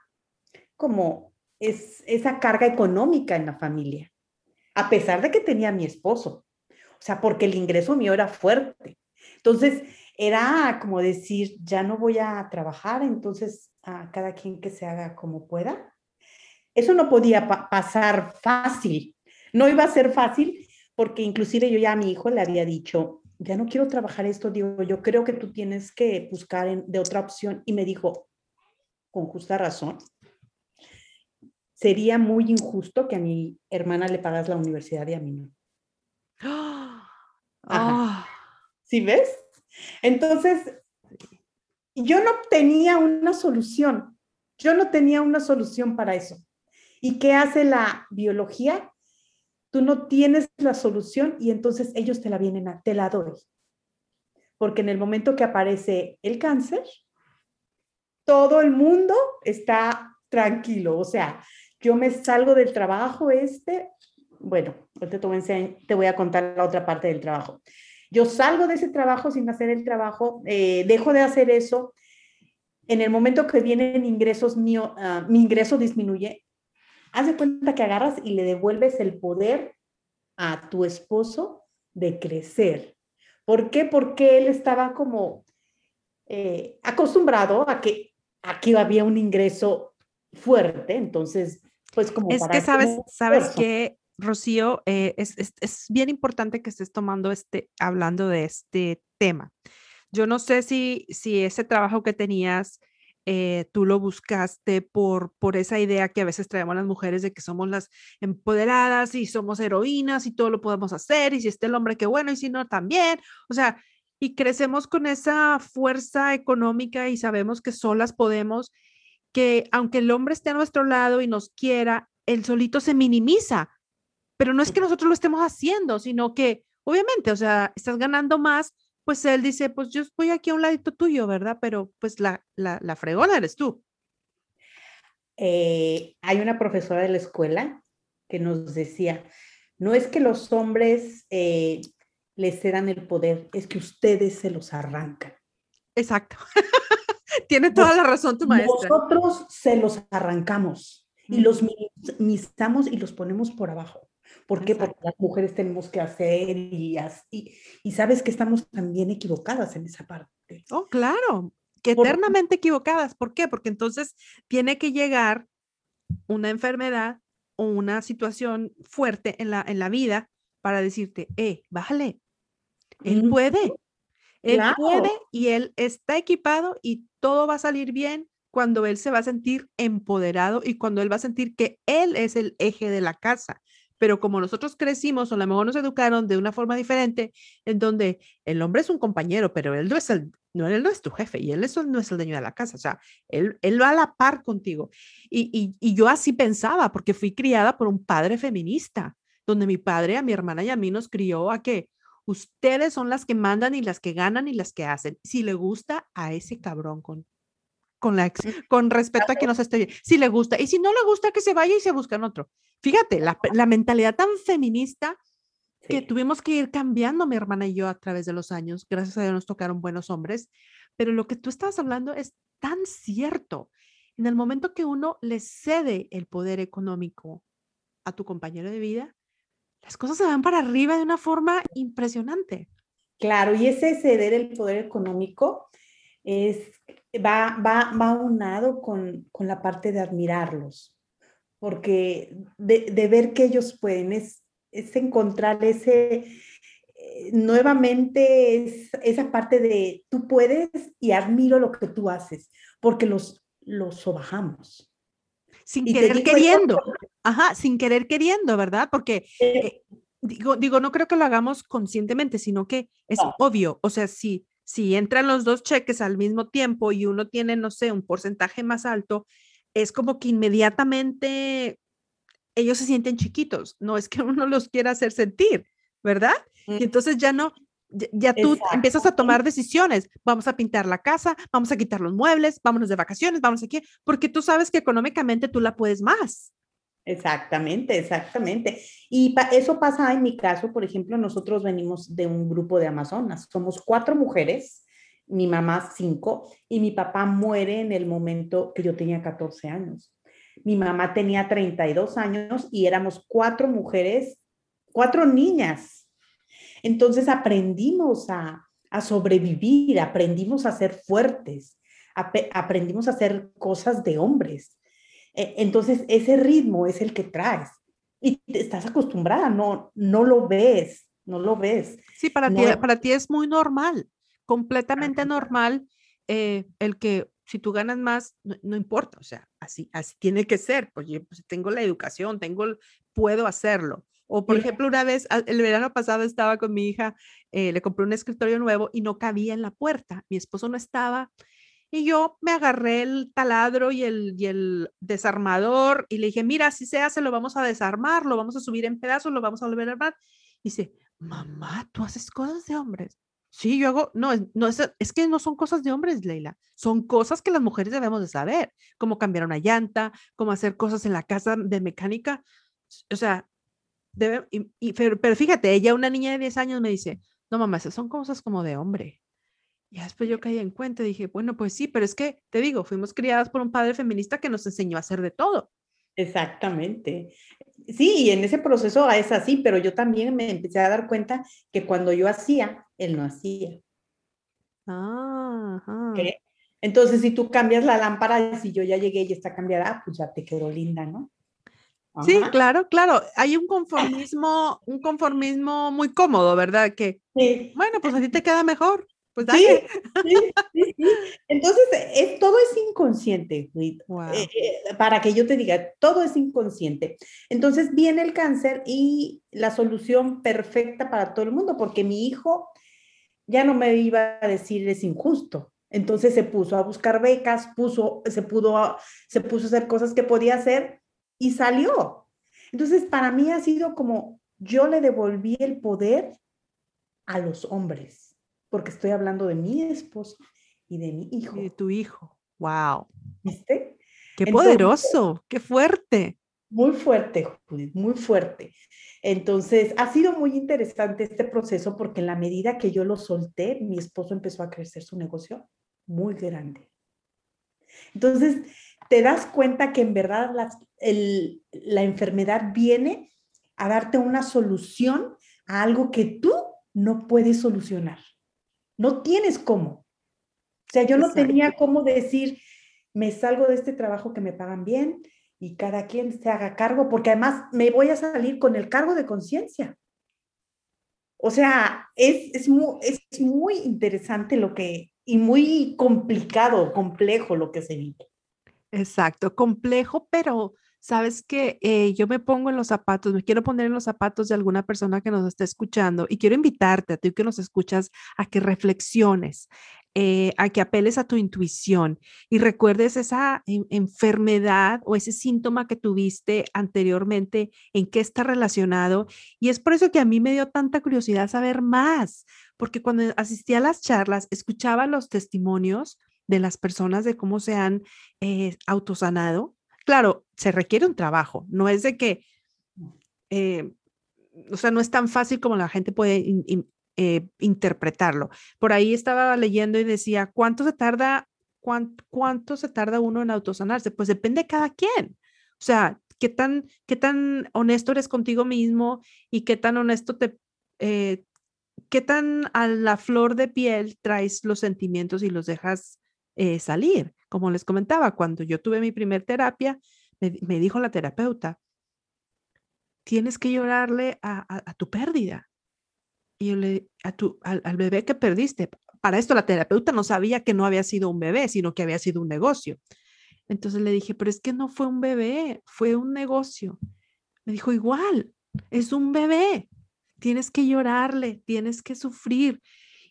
como es, esa carga económica en la familia, a pesar de que tenía a mi esposo. O sea, porque el ingreso mío era fuerte. Entonces, era como decir, ya no voy a trabajar, entonces a cada quien que se haga como pueda. Eso no podía pasar fácil. No iba a ser fácil porque inclusive yo ya a mi hijo le había dicho, ya no quiero trabajar esto, digo, yo creo que tú tienes que buscar de otra opción. Y me dijo, con justa razón, sería muy injusto que a mi hermana le pagas la universidad y a mí no. Ah. ¿Sí ves? Entonces, yo no tenía una solución. Yo no tenía una solución para eso. ¿Y qué hace la biología? Tú no tienes la solución y entonces ellos te la vienen a, te la doy. Porque en el momento que aparece el cáncer, todo el mundo está tranquilo. O sea, yo me salgo del trabajo este, bueno, te, voy a contar la otra parte del trabajo. Yo salgo de ese trabajo sin hacer el trabajo, eh, dejo de hacer eso. En el momento que vienen ingresos mío, ah, mi ingreso disminuye. Haz de cuenta que agarras y le devuelves el poder a tu esposo de crecer. ¿Por qué? Porque él estaba como eh, acostumbrado a que aquí había un ingreso fuerte, entonces pues como es que sabes, sabes que Rocío, eh, es, es, bien importante que estés tomando este, hablando de este tema. Yo no sé si, si ese trabajo que tenías, eh, tú lo buscaste por, por esa idea que a veces traemos las mujeres de que somos las empoderadas y somos heroínas y todo lo podemos hacer y si está el hombre, qué bueno, y si no, también. O sea, y crecemos con esa fuerza económica y sabemos que solas podemos que aunque el hombre esté a nuestro lado y nos quiera, el solito se minimiza. Pero no es que nosotros lo estemos haciendo, sino que obviamente, o sea, estás ganando más, pues él dice, pues yo estoy aquí a un ladito tuyo, ¿verdad? Pero pues la, la, la fregona eres tú. Eh, hay una profesora de la escuela que nos decía, no es que los hombres eh, les cedan el poder, es que ustedes se los arrancan. Exacto. Tiene toda la razón tu maestra. Nosotros se los arrancamos y los minimizamos y los ponemos por abajo. ¿Por qué? Porque las mujeres tenemos que hacer y, y, y sabes que estamos también equivocadas en esa parte. Oh, claro, que eternamente equivocadas. ¿Por qué? Porque entonces tiene que llegar una enfermedad o una situación fuerte en la, en la vida para decirte, eh, bájale, él puede, él puede y él está equipado y todo va a salir bien cuando él se va a sentir empoderado y cuando él va a sentir que él es el eje de la casa pero como nosotros crecimos o a lo mejor nos educaron de una forma diferente, en donde el hombre es un compañero, pero él no es el, no, él no es tu jefe y él es, no es el dueño de la casa, o sea, él, él va a la par contigo. Y, y, yo así pensaba, porque fui criada por un padre feminista, donde mi padre a mi hermana y a mí nos crió a que ustedes son las que mandan y las que ganan y las que hacen. Si le gusta a ese cabrón con con, la con respecto a que no se esté bien. Si le gusta. Y si no le gusta, que se vaya y se buscan otro. Fíjate, la, la mentalidad tan feminista que tuvimos que ir cambiando mi hermana y yo a través de los años. Gracias a Dios nos tocaron buenos hombres. Pero lo que tú estabas hablando es tan cierto. En el momento que uno le cede el poder económico a tu compañero de vida, las cosas se van para arriba de una forma impresionante. Claro, y ese ceder el poder económico es, va, va, va unado con, con la parte de admirarlos, porque de, de, ver que ellos pueden, es, es encontrar ese, eh, nuevamente es esa parte de tú puedes y admiro lo que tú haces, porque los, los sobajamos. Sin querer queriendo, ajá, sin querer queriendo, ¿verdad? Porque eh, digo, digo, no creo que lo hagamos conscientemente, sino que es obvio, o sea, si si entran los dos cheques al mismo tiempo y uno tiene, no sé, un porcentaje más alto, es como que inmediatamente ellos se sienten chiquitos, no es que uno los quiera hacer sentir, ¿verdad? Y mm. entonces ya no, ya, tú empiezas a tomar decisiones, vamos a pintar la casa, vamos a quitar los muebles, vámonos de vacaciones, vamos aquí, porque tú sabes que económicamente tú la puedes más. Exactamente, exactamente. Y eso pasa en mi caso, por ejemplo, nosotros venimos de un grupo de Amazonas, somos cuatro mujeres, mi mamá cinco, y mi papá muere en el momento que yo tenía 14 años. Mi mamá tenía 32 años y éramos cuatro mujeres, cuatro niñas. Entonces aprendimos a, a sobrevivir, aprendimos a ser fuertes, aprendimos a hacer cosas de hombres. E, entonces, ese ritmo es el que traes y estás acostumbrada, no, no lo ves, no lo ves. Sí, para, ti, para ti es muy normal, completamente normal eh, el que si tú ganas más, no, importa, o sea, así, así tiene que ser, pues, pues tengo la educación, tengo, puedo hacerlo. O por ejemplo, una vez, el verano pasado estaba con mi hija, eh, le compré un escritorio nuevo y no cabía en la puerta. Mi esposo no estaba y yo me agarré el taladro y el, y el desarmador y le dije, mira, si se hace, lo vamos a desarmar, lo vamos a subir en pedazos, lo vamos a volver a armar. Y dice, mamá, tú haces cosas de hombres. Sí, yo hago, no, no es, es que no son cosas de hombres, Leila, son cosas que las mujeres debemos de saber, cómo cambiar una llanta, cómo hacer cosas en la casa de mecánica, o sea, debe, pero, fíjate, ella, una niña de 10 años, me dice, no, mamá, esas son cosas como de hombre. Y después yo caí en cuenta y dije, bueno, pues sí, pero es que, te digo, fuimos criadas por un padre feminista que nos enseñó a hacer de todo. Exactamente. Sí, y en ese proceso es así, pero yo también me empecé a dar cuenta que cuando yo hacía, él no hacía. Ah, Entonces, si tú cambias la lámpara, si yo ya llegué y está cambiada, pues ya te quedó linda, ¿no? Sí, claro, claro. Hay un conformismo, un conformismo muy cómodo, ¿verdad? Que, bueno, pues a ti te queda mejor. Pues sí, sí, sí, Entonces, es, todo es inconsciente, eh, eh, para que yo te diga, todo es inconsciente. Entonces viene el cáncer y la solución perfecta para todo el mundo, porque mi hijo ya no me iba a decir es injusto. Entonces se puso a buscar becas, puso, se, pudo, se puso a hacer cosas que podía hacer y salió. Entonces, para mí ha sido como yo le devolví el poder a los hombres, porque estoy hablando de mi esposo y de mi hijo. Y de tu hijo. Wow. ¿Viste? Qué poderoso, qué fuerte. Muy fuerte, Judith, muy fuerte. Entonces, ha sido muy interesante este proceso porque en la medida que yo lo solté, mi esposo empezó a crecer su negocio muy grande. Entonces, te das cuenta que en verdad la, la enfermedad viene a darte una solución a algo que tú no puedes solucionar. No tienes cómo. O sea, yo no tenía cómo decir, me salgo de este trabajo que me pagan bien, y cada quien se haga cargo, porque además me voy a salir con el cargo de conciencia. O sea, es, es, muy, es muy interesante lo que, y muy complicado, complejo lo que se vive. Exacto, complejo, pero sabes que eh, yo me pongo en los zapatos, me quiero poner en los zapatos de alguna persona que nos esté escuchando y quiero invitarte a ti que nos escuchas a que reflexiones eh, a que apeles a tu intuición y recuerdes esa enfermedad o ese síntoma que tuviste anteriormente, en qué está relacionado. Y es por eso que a mí me dio tanta curiosidad saber más, porque cuando asistí a las charlas, escuchaba los testimonios de las personas de cómo se han eh, autosanado. Claro, se requiere un trabajo, no es de que... Eh, o sea, no es tan fácil como la gente puede eh, interpretarlo. Por ahí estaba leyendo y decía, ¿cuánto se tarda, cuánto, se tarda uno en autosanarse? Pues depende de cada quien. O sea, qué tan, qué tan honesto eres contigo mismo y qué tan honesto te, eh, qué tan a la flor de piel traes los sentimientos y los dejas eh, salir. Como les comentaba, cuando yo tuve mi primer terapia, me, dijo la terapeuta, tienes que llorarle a tu pérdida y yo le, a tu, al, bebé que perdiste, para esto la terapeuta no sabía que no había sido un bebé, sino que había sido un negocio. Entonces le dije, pero es que no fue un bebé, fue un negocio. Me dijo, igual, es un bebé, tienes que llorarle, tienes que sufrir.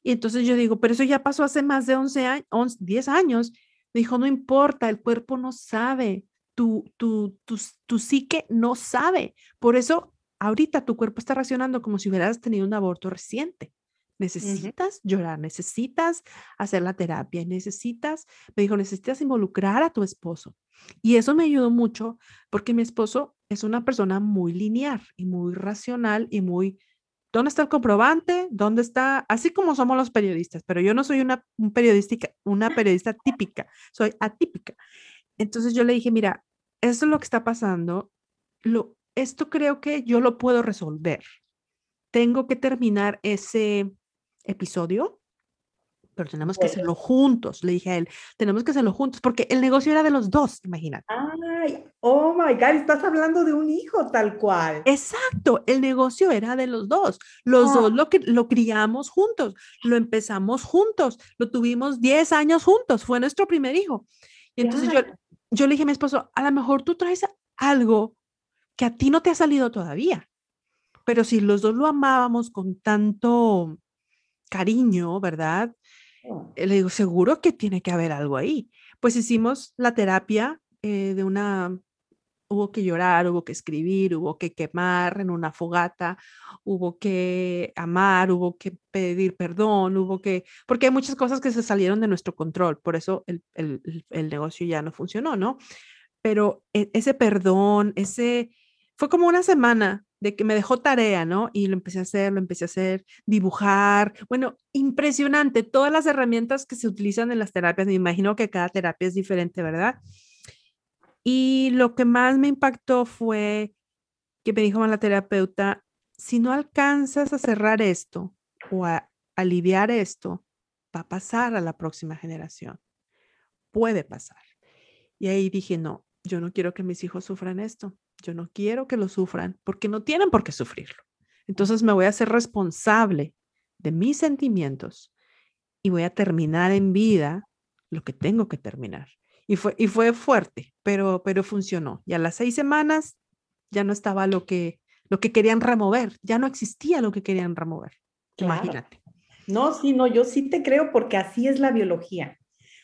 Y entonces yo digo, pero eso ya pasó hace más de 11 años, 10 años. Me dijo, no importa, el cuerpo no sabe, tu, tu, tu, tu psique no sabe. Por eso ahorita tu cuerpo está reaccionando como si hubieras tenido un aborto reciente. Necesitas llorar, necesitas hacer la terapia, necesitas, me dijo, necesitas involucrar a tu esposo. Y eso me ayudó mucho porque mi esposo es una persona muy lineal y muy racional y muy, ¿dónde está el comprobante? ¿Dónde está? Así como somos los periodistas, pero yo no soy una, un una periodista típica, soy atípica. Entonces yo le dije, mira, eso es lo que está pasando. Lo, esto creo que yo lo puedo resolver. Tengo que terminar ese episodio, pero tenemos que hacerlo juntos, le dije a él, tenemos que hacerlo juntos, porque el negocio era de los dos, imagínate. Ay, oh my God, estás hablando de un hijo tal cual. Exacto, el negocio era de los dos, los ah. dos lo, lo criamos juntos, lo empezamos juntos, lo tuvimos 10 años juntos, fue nuestro primer hijo. Y entonces yo, yo le dije a mi esposo, a lo mejor tú traes algo que a ti no te ha salido todavía. Pero si los dos lo amábamos con tanto cariño, ¿verdad? Oh. Eh, le digo, seguro que tiene que haber algo ahí. Pues hicimos la terapia eh, de una, hubo que llorar, hubo que escribir, hubo que quemar en una fogata, hubo que amar, hubo que pedir perdón, hubo que, porque hay muchas cosas que se salieron de nuestro control, por eso el, el, el negocio ya no funcionó, ¿no? Pero e, ese perdón, ese, fue como una semana de que me dejó tarea, ¿no? Y lo empecé a hacer, lo empecé a hacer, dibujar. Bueno, impresionante. Todas las herramientas que se utilizan en las terapias, me imagino que cada terapia es diferente, ¿verdad? Y lo que más me impactó fue que me dijo la terapeuta, si no alcanzas a cerrar esto o a aliviar esto, va a pasar a la próxima generación. Puede pasar. Y ahí dije, no, yo no quiero que mis hijos sufran esto. Yo no quiero que lo sufran porque no tienen por qué sufrirlo. Entonces me voy a hacer responsable de mis sentimientos y voy a terminar en vida lo que tengo que terminar. Y fue, y fue fuerte, pero, pero funcionó. Y a las seis semanas ya no estaba lo que, lo que querían remover, ya no existía lo que querían remover. Imagínate. No, sí, no, yo sí te creo porque así es la biología.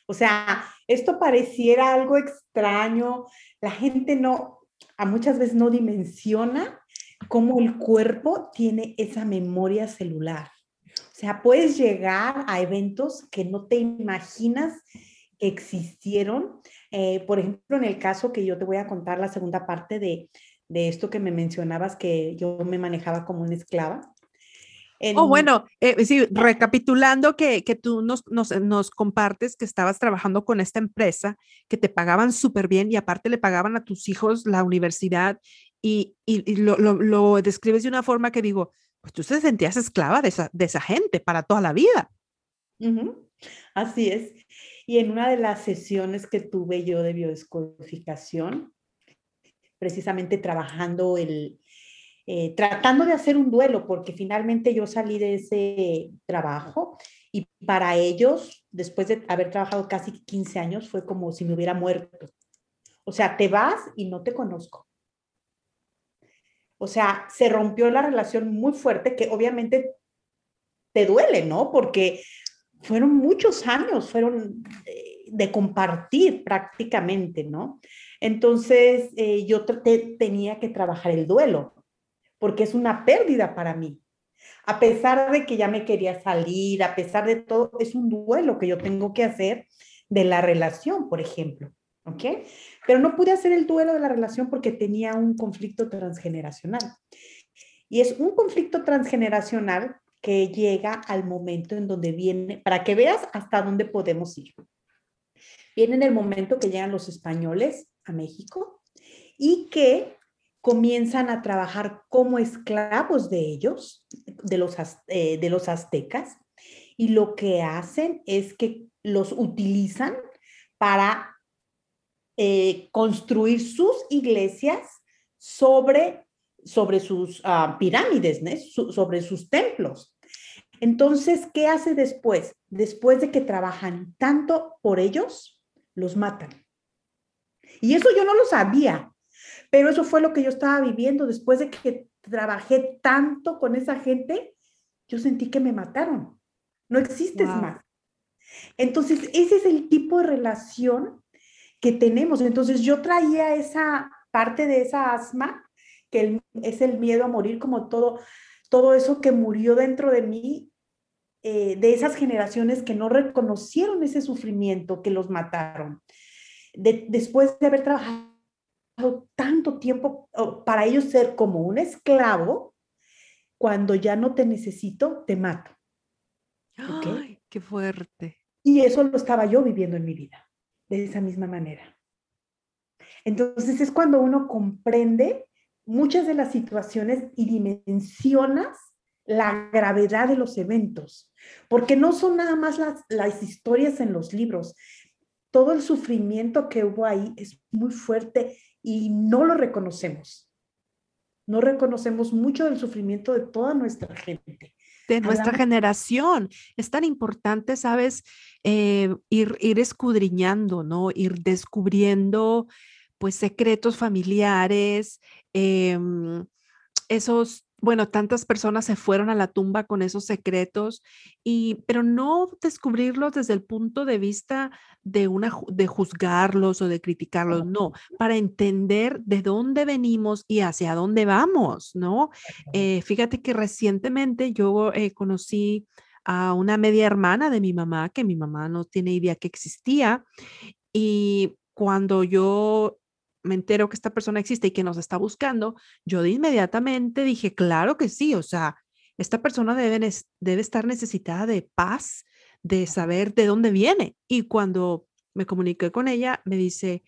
O sea, esto pareciera algo extraño, la gente no, a muchas veces no dimensiona cómo el cuerpo tiene esa memoria celular. O sea, puedes llegar a eventos que no te imaginas que existieron. Eh, por ejemplo, en el caso que yo te voy a contar la segunda parte de, de esto que me mencionabas, que yo me manejaba como una esclava. Oh, bueno, eh, sí, recapitulando que, que tú nos, nos, nos, compartes que estabas trabajando con esta empresa, que te pagaban súper bien y aparte le pagaban a tus hijos la universidad y, y, lo, lo, lo, describes de una forma que digo, pues tú te sentías esclava de esa, de esa gente para toda la vida. Uh -huh. Así es. Y en una de las sesiones que tuve yo de biodescodificación, precisamente trabajando el, eh, tratando de hacer un duelo, porque finalmente yo salí de ese trabajo y para ellos, después de haber trabajado casi 15 años, fue como si me hubiera muerto. O sea, te vas y no te conozco. O sea, se rompió la relación muy fuerte que obviamente te duele, ¿no? Porque fueron muchos años, fueron de, de compartir prácticamente, ¿no? Entonces, eh, yo te, tenía que trabajar el duelo, porque es una pérdida para mí. A pesar de que ya me quería salir, a pesar de todo, es un duelo que yo tengo que hacer de la relación, por ejemplo. ¿Ok? Pero no pude hacer el duelo de la relación porque tenía un conflicto transgeneracional. Y es un conflicto transgeneracional que llega al momento en donde viene, para que veas hasta dónde podemos ir. Viene en el momento que llegan los españoles a México y que comienzan a trabajar como esclavos de ellos, de los, eh, de los aztecas, y lo que hacen es que los utilizan para eh, construir sus iglesias sobre, sobre sus uh, pirámides, ¿no? Sobre sus templos. Entonces, ¿qué hace después? Después de que trabajan tanto por ellos, los matan. Y eso yo no lo sabía, pero eso fue lo que yo estaba viviendo después de que trabajé tanto con esa gente, yo sentí que me mataron. No existes wow. más. Entonces, ese es el tipo de relación que tenemos. Entonces, yo traía esa parte de esa asma, que el, es el miedo a morir, como todo, todo eso que murió dentro de mí, eh, de esas generaciones que no reconocieron ese sufrimiento, que los mataron. De, después de haber trabajado tanto tiempo para ellos ser como un esclavo, cuando ya no te necesito, te mato. ¿Okay? Ay, qué fuerte. Y eso lo estaba yo viviendo en mi vida, de esa misma manera. Entonces es cuando uno comprende muchas de las situaciones y dimensionas la gravedad de los eventos, porque no son nada más las, las historias en los libros, todo el sufrimiento que hubo ahí es muy fuerte y no lo reconocemos. No reconocemos mucho del sufrimiento de toda nuestra gente. De nuestra generación. Es tan importante, ¿sabes? Eh, ir, ir escudriñando, ¿no? Ir descubriendo, pues, secretos familiares, eh, esos bueno, tantas personas se fueron a la tumba con esos secretos y pero no descubrirlos desde el punto de vista de una de juzgarlos o de criticarlos, no, para entender de dónde venimos y hacia dónde vamos, ¿no? Eh, fíjate que recientemente yo eh, conocí a una media hermana de mi mamá, que mi mamá no tiene idea que existía, y cuando yo me entero que esta persona existe y que nos está buscando, yo de inmediatamente dije, claro que sí, o sea, esta persona debe, debe estar necesitada de paz, de saber de dónde viene. Y cuando me comuniqué con ella, me dice,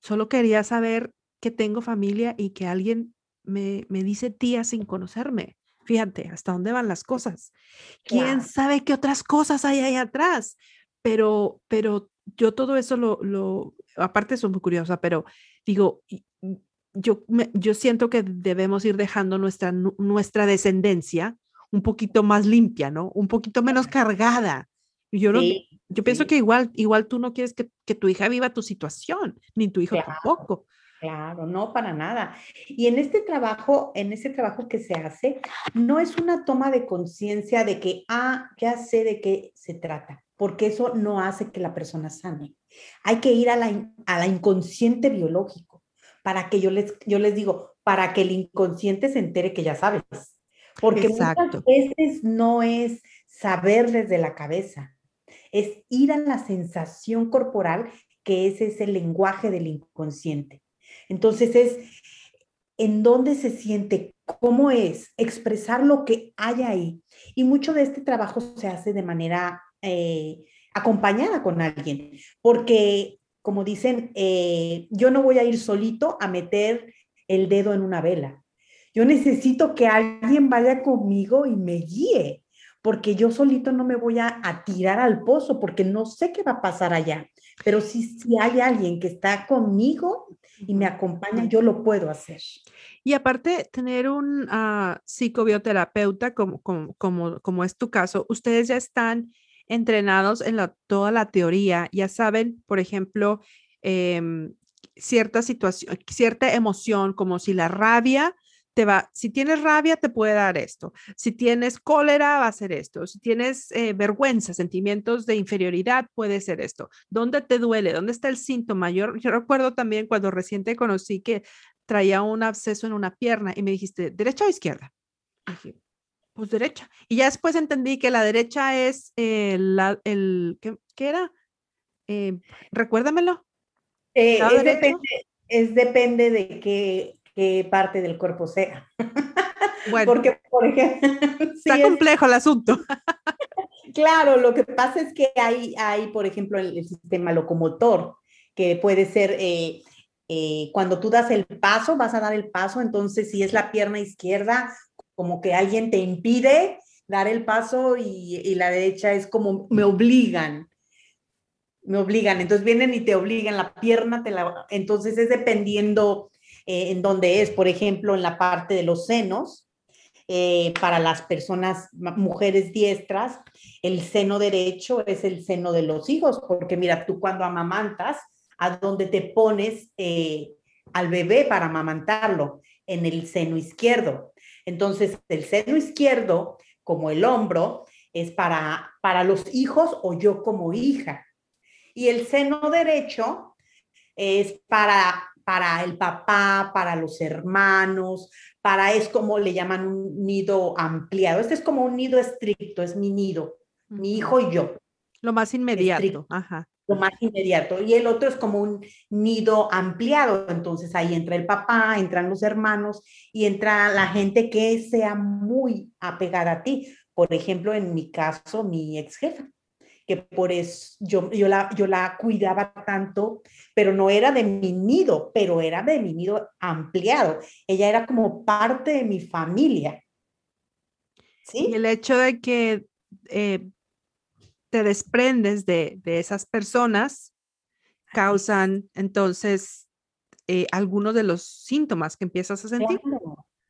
solo quería saber que tengo familia y que alguien me, me dice tía sin conocerme. Fíjate, hasta dónde van las cosas. ¿Quién wow. sabe qué otras cosas hay ahí atrás? Pero, pero yo todo eso lo, lo aparte soy muy curiosa, pero digo, yo, yo siento que debemos ir dejando nuestra, nuestra descendencia un poquito más limpia, ¿no? Un poquito menos cargada. Yo, no, sí, yo pienso sí. que igual, igual tú no quieres que, que, tu hija viva tu situación, ni tu hijo claro, tampoco. Claro, no para nada. Y en este trabajo, en ese trabajo que se hace, no es una toma de conciencia de que, ah, ya sé de qué se trata, porque eso no hace que la persona sane. Hay que ir a la, a la inconsciente biológico, para que yo les, yo les digo, para que el inconsciente se entere que ya sabes. Porque Exacto. muchas veces no es saber desde la cabeza, es ir a la sensación corporal, que ese es el lenguaje del inconsciente. Entonces es en dónde se siente, cómo es, expresar lo que hay ahí. Y mucho de este trabajo se hace de manera eh, acompañada con alguien, porque como dicen, eh, yo no voy a ir solito a meter el dedo en una vela. Yo necesito que alguien vaya conmigo y me guíe, porque yo solito no me voy a, tirar al pozo, porque no sé qué va a pasar allá. Pero si, si hay alguien que está conmigo y me acompaña, yo lo puedo hacer. Y aparte, tener un uh, psicobioterapeuta como, como, como, como es tu caso, ustedes ya están entrenados en toda la teoría, ya saben, por ejemplo, em, cierta situación, cierta emoción, como si la rabia te va, si tienes rabia, te puede dar esto. Si tienes cólera, va a ser esto. Si tienes eh, vergüenza, sentimientos de inferioridad, puede ser esto. ¿Dónde te duele? ¿Dónde está el síntoma? Yo, yo recuerdo también cuando recién conocí que traía un absceso en una pierna y me dijiste, ¿derecha o izquierda? Pues derecha. Y ya después entendí que la derecha es el, el ¿qué, era? Eh, recuérdamelo. Eh, es, depende, es, depende, de qué, qué, parte del cuerpo sea. Bueno, porque, por ejemplo, está complejo el asunto. claro, lo que pasa es que hay, hay por ejemplo, el, sistema locomotor, que puede ser eh, eh, cuando tú das el paso, vas a dar el paso, entonces si es la pierna izquierda, como que alguien te impide dar el paso y, la derecha es como me obligan, me obligan, entonces vienen y te obligan, la pierna te la, entonces es dependiendo eh, en dónde es, por ejemplo, en la parte de los senos, eh, para las personas, mujeres diestras, el seno derecho es el seno de los hijos, porque mira, tú cuando amamantas, a dónde te pones eh, al bebé para amamantarlo, en el seno izquierdo. Entonces, el seno izquierdo, como el hombro, es para, para los hijos o yo como hija. Y el seno derecho es para, para el papá, para los hermanos, para es como le llaman un nido ampliado. Este es como un nido estricto, es mi nido, mi hijo y yo. Lo más inmediato. Ajá lo más inmediato. Y el otro es como un nido ampliado. Entonces ahí entra el papá, entran los hermanos y entra la gente que sea muy apegada a ti. Por ejemplo, en mi caso, mi ex jefa, que por eso yo, yo, la, yo la cuidaba tanto, pero no era de mi nido, pero era de mi nido ampliado. Ella era como parte de mi familia. ¿Sí? Y el hecho de que eh, te desprendes de, esas personas, causan entonces eh, algunos de los síntomas que empiezas a sentir.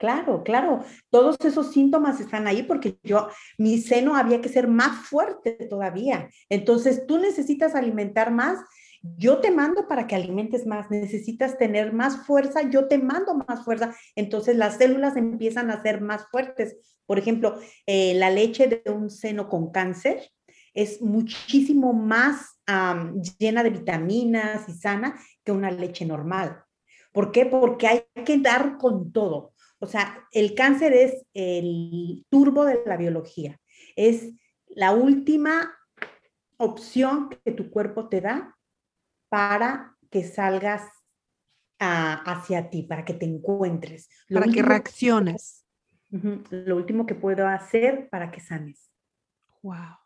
Claro, claro, Todos esos síntomas están ahí porque yo, mi seno había que ser más fuerte todavía. Entonces, tú necesitas alimentar más. Yo te mando para que alimentes más. Necesitas tener más fuerza. Yo te mando más fuerza. Entonces, las células empiezan a ser más fuertes. Por ejemplo, eh, la leche de un seno con cáncer es muchísimo más llena de vitaminas y sana que una leche normal. ¿Por qué? Porque hay que dar con todo. O sea, el cáncer es el turbo de la biología. Es la última opción que tu cuerpo te da para que salgas hacia ti, para que te encuentres. para que reacciones. lo último que puedo hacer para que sanes. Wow.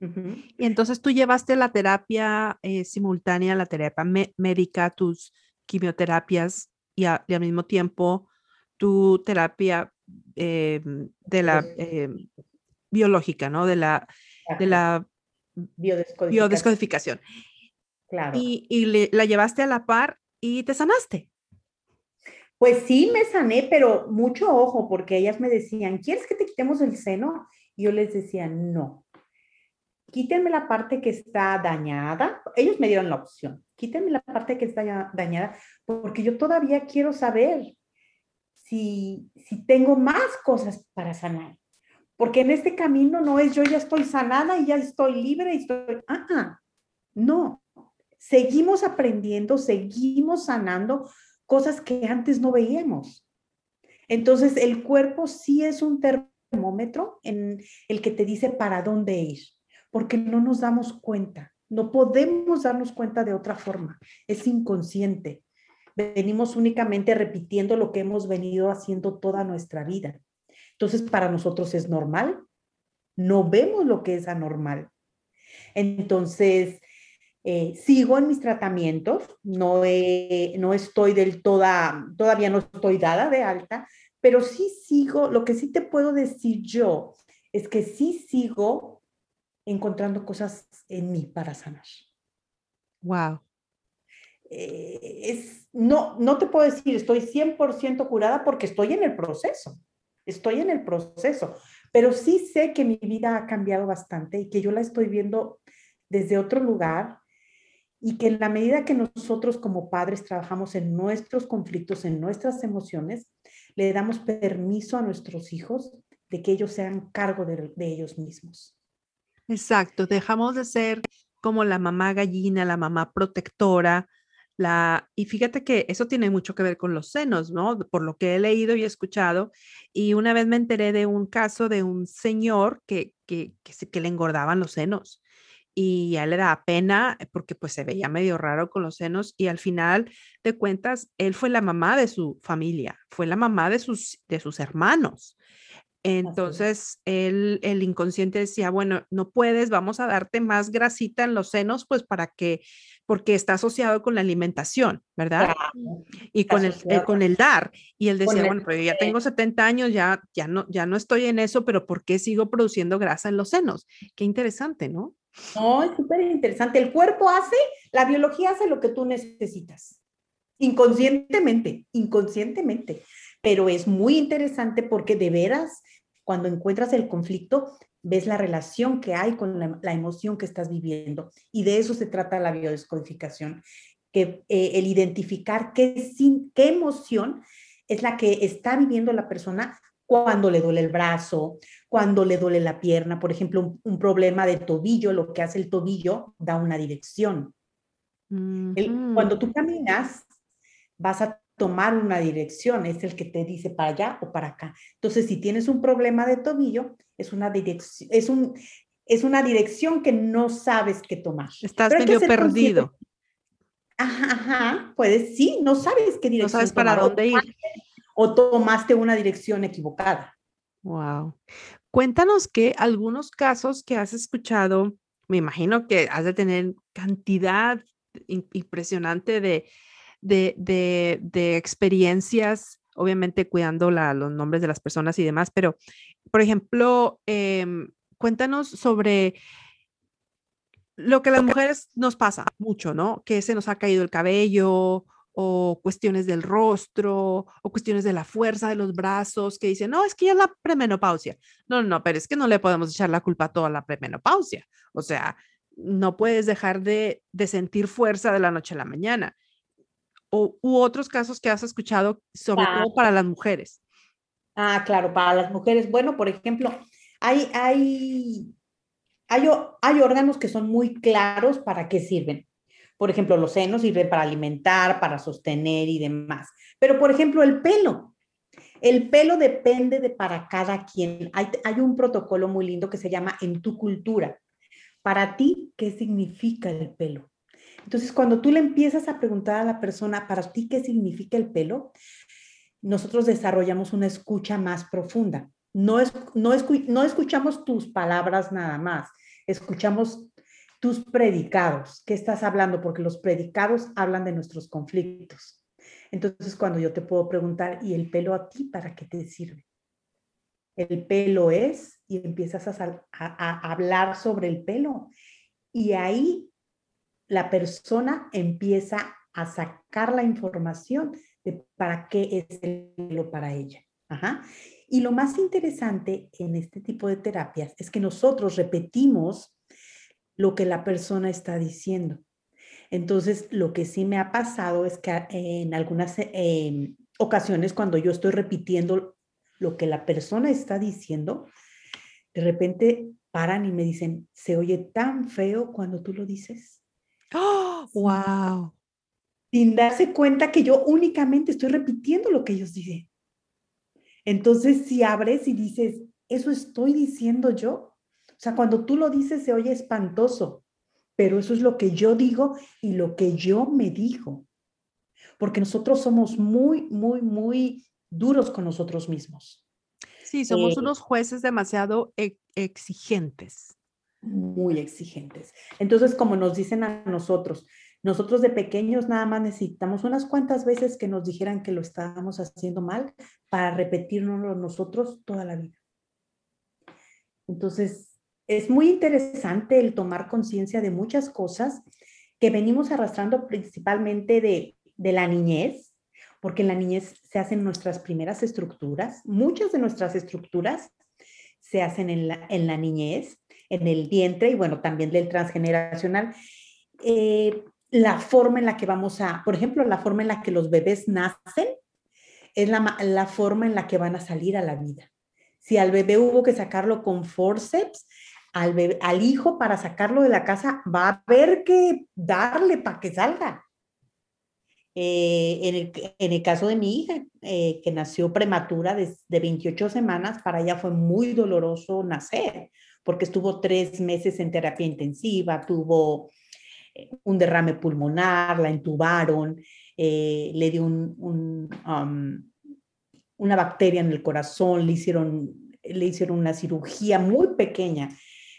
Y entonces tú llevaste la terapia eh, simultánea, la terapia médica, tus quimioterapias y, al mismo tiempo tu terapia eh, de la eh, biológica, ¿no? De la, de la biodescodificación. Claro. Y, la llevaste a la par y te sanaste. Pues sí, me sané, pero mucho ojo, porque ellas me decían, ¿quieres que te quitemos el seno? Y yo les decía, no, quítenme la parte que está dañada. Ellos me dieron la opción, quítenme la parte que está dañada, porque yo todavía quiero saber si, si tengo más cosas para sanar. Porque en este camino no es yo ya estoy sanada y ya estoy libre y estoy... Ah, no, seguimos aprendiendo, seguimos sanando cosas que antes no veíamos. Entonces, el cuerpo sí es un termómetro en el que te dice para dónde ir, porque no nos damos cuenta, no podemos darnos cuenta de otra forma, es inconsciente. Venimos únicamente repitiendo lo que hemos venido haciendo toda nuestra vida. Entonces, para nosotros es normal, no vemos lo que es anormal. Entonces, eh, sigo en mis tratamientos, no, no estoy del toda, todavía no estoy dada de alta, pero sí sigo, lo que sí te puedo decir yo es que sí sigo encontrando cosas en mí para sanar. Wow. Eh, es, no, no te puedo decir, estoy 100% curada porque estoy en el proceso, estoy en el proceso, pero sí sé que mi vida ha cambiado bastante y que yo la estoy viendo desde otro lugar y que en la medida que nosotros como padres trabajamos en nuestros conflictos, en nuestras emociones, le damos permiso a nuestros hijos de que ellos sean cargo de, de ellos mismos. Exacto, dejamos de ser como la mamá gallina, la mamá protectora, la, y fíjate que eso tiene mucho que ver con los senos, ¿no? Por lo que he leído y escuchado. Y una vez me enteré de un caso de un señor que, que, que, que le engordaban los senos y a él le da pena eh, porque pues se veía medio raro con los senos y al final de cuentas él fue la mamá de su familia, fue la mamá de sus, de sus hermanos. Entonces él, el inconsciente decía, bueno, no puedes, vamos a darte más grasita en los senos, pues para que, porque está asociado con la alimentación, ¿verdad? Y con el, eh, con el dar. Y él decía, bueno, pero yo ya tengo 70 años, ya, ya, no, ya no estoy en eso, pero ¿por qué sigo produciendo grasa en los senos? Qué interesante, ¿no? No, es súper interesante. El cuerpo hace, la biología hace lo que tú necesitas. Inconscientemente, inconscientemente. Pero es muy interesante porque de veras, cuando encuentras el conflicto, ves la relación que hay con la, emoción que estás viviendo. Y de eso se trata la biodescodificación, que eh, el identificar qué, qué emoción es la que está viviendo la persona cuando le duele el brazo, cuando le duele la pierna, por ejemplo, un, problema de tobillo, lo que hace el tobillo da una dirección. cuando tú caminas, vas a tomar una dirección, es el que te dice para allá o para acá. Entonces, si tienes un problema de tobillo, es una dirección, es un, es una dirección que no sabes qué tomar. Estás medio perdido. Ajá, ajá, puedes, sí, no sabes qué dirección. No sabes para dónde ir o tomaste una dirección equivocada. Wow. Cuéntanos que algunos casos que has escuchado, me imagino que has de tener cantidad impresionante de, de, experiencias, obviamente cuidando los nombres de las personas y demás, pero, por ejemplo, em, cuéntanos sobre lo que las mujeres nos pasa mucho, ¿no? Que se nos ha caído el cabello o cuestiones del rostro, o cuestiones de la fuerza de los brazos, que dicen, no, es que ya es la premenopausia. No, no, pero es que no le podemos echar la culpa a toda la premenopausia. O sea, no puedes dejar de, sentir fuerza de la noche a la mañana. O, u otros casos que has escuchado, sobre todo para las mujeres. Ah, claro, para las mujeres. Bueno, por ejemplo, hay, hay, hay, hay órganos que son muy claros para qué sirven. Por ejemplo, los senos sirven para alimentar, para sostener y demás. Pero, por ejemplo, el pelo. El pelo depende de para cada quien. Hay, hay un protocolo muy lindo que se llama en tu cultura. Para ti, ¿qué significa el pelo? Entonces, cuando tú le empiezas a preguntar a la persona, para ti, ¿qué significa el pelo? Nosotros desarrollamos una escucha más profunda. No, es, no, no escuchamos tus palabras nada más, escuchamos tus predicados. ¿Qué estás hablando? Porque los predicados hablan de nuestros conflictos. Entonces, cuando yo te puedo preguntar, ¿y el pelo a ti para qué te sirve? El pelo es, y empiezas a, hablar sobre el pelo. Y ahí la persona empieza a sacar la información de para qué es pelo para ella. Y lo más interesante en este tipo de terapias es que nosotros repetimos lo que la persona está diciendo. Entonces, lo que sí me ha pasado es que en algunas em, ocasiones cuando yo estoy repitiendo lo que la persona está diciendo, de repente paran y me dicen, se oye tan feo cuando tú lo dices. ¡Oh, wow! Sin darse cuenta que yo únicamente estoy repitiendo lo que ellos dicen. Entonces, si abres y dices, eso estoy diciendo yo. O sea, cuando tú lo dices se oye espantoso, pero eso es lo que yo digo y lo que yo me digo. Porque nosotros somos muy, muy, muy duros con nosotros mismos. Sí, somos eh, unos jueces demasiado e, exigentes. Muy exigentes. Entonces, como nos dicen a nosotros, nosotros de pequeños nada más necesitamos unas cuantas veces que nos dijeran que lo estábamos haciendo mal para repetirnos nosotros toda la vida. Entonces, es muy interesante el tomar conciencia de muchas cosas que venimos arrastrando principalmente de, de la niñez, porque en la niñez se hacen nuestras primeras estructuras. Muchas de nuestras estructuras se hacen en la, en la niñez, en el vientre y bueno, también del transgeneracional. Eh, la forma en la que vamos a, por ejemplo, la forma en la que los bebés nacen es la, la forma en la que van a salir a la vida. Si al bebé hubo que sacarlo con forceps, al, bebé, al hijo para sacarlo de la casa va a haber que darle para que salga. Eh, en, el, en, el, caso de mi hija, eh, que nació prematura de, de, 28 semanas, para ella fue muy doloroso nacer, porque estuvo tres meses en terapia intensiva, tuvo un derrame pulmonar, la entubaron, eh, le dio um, una bacteria en el corazón, le hicieron, le hicieron una cirugía muy pequeña.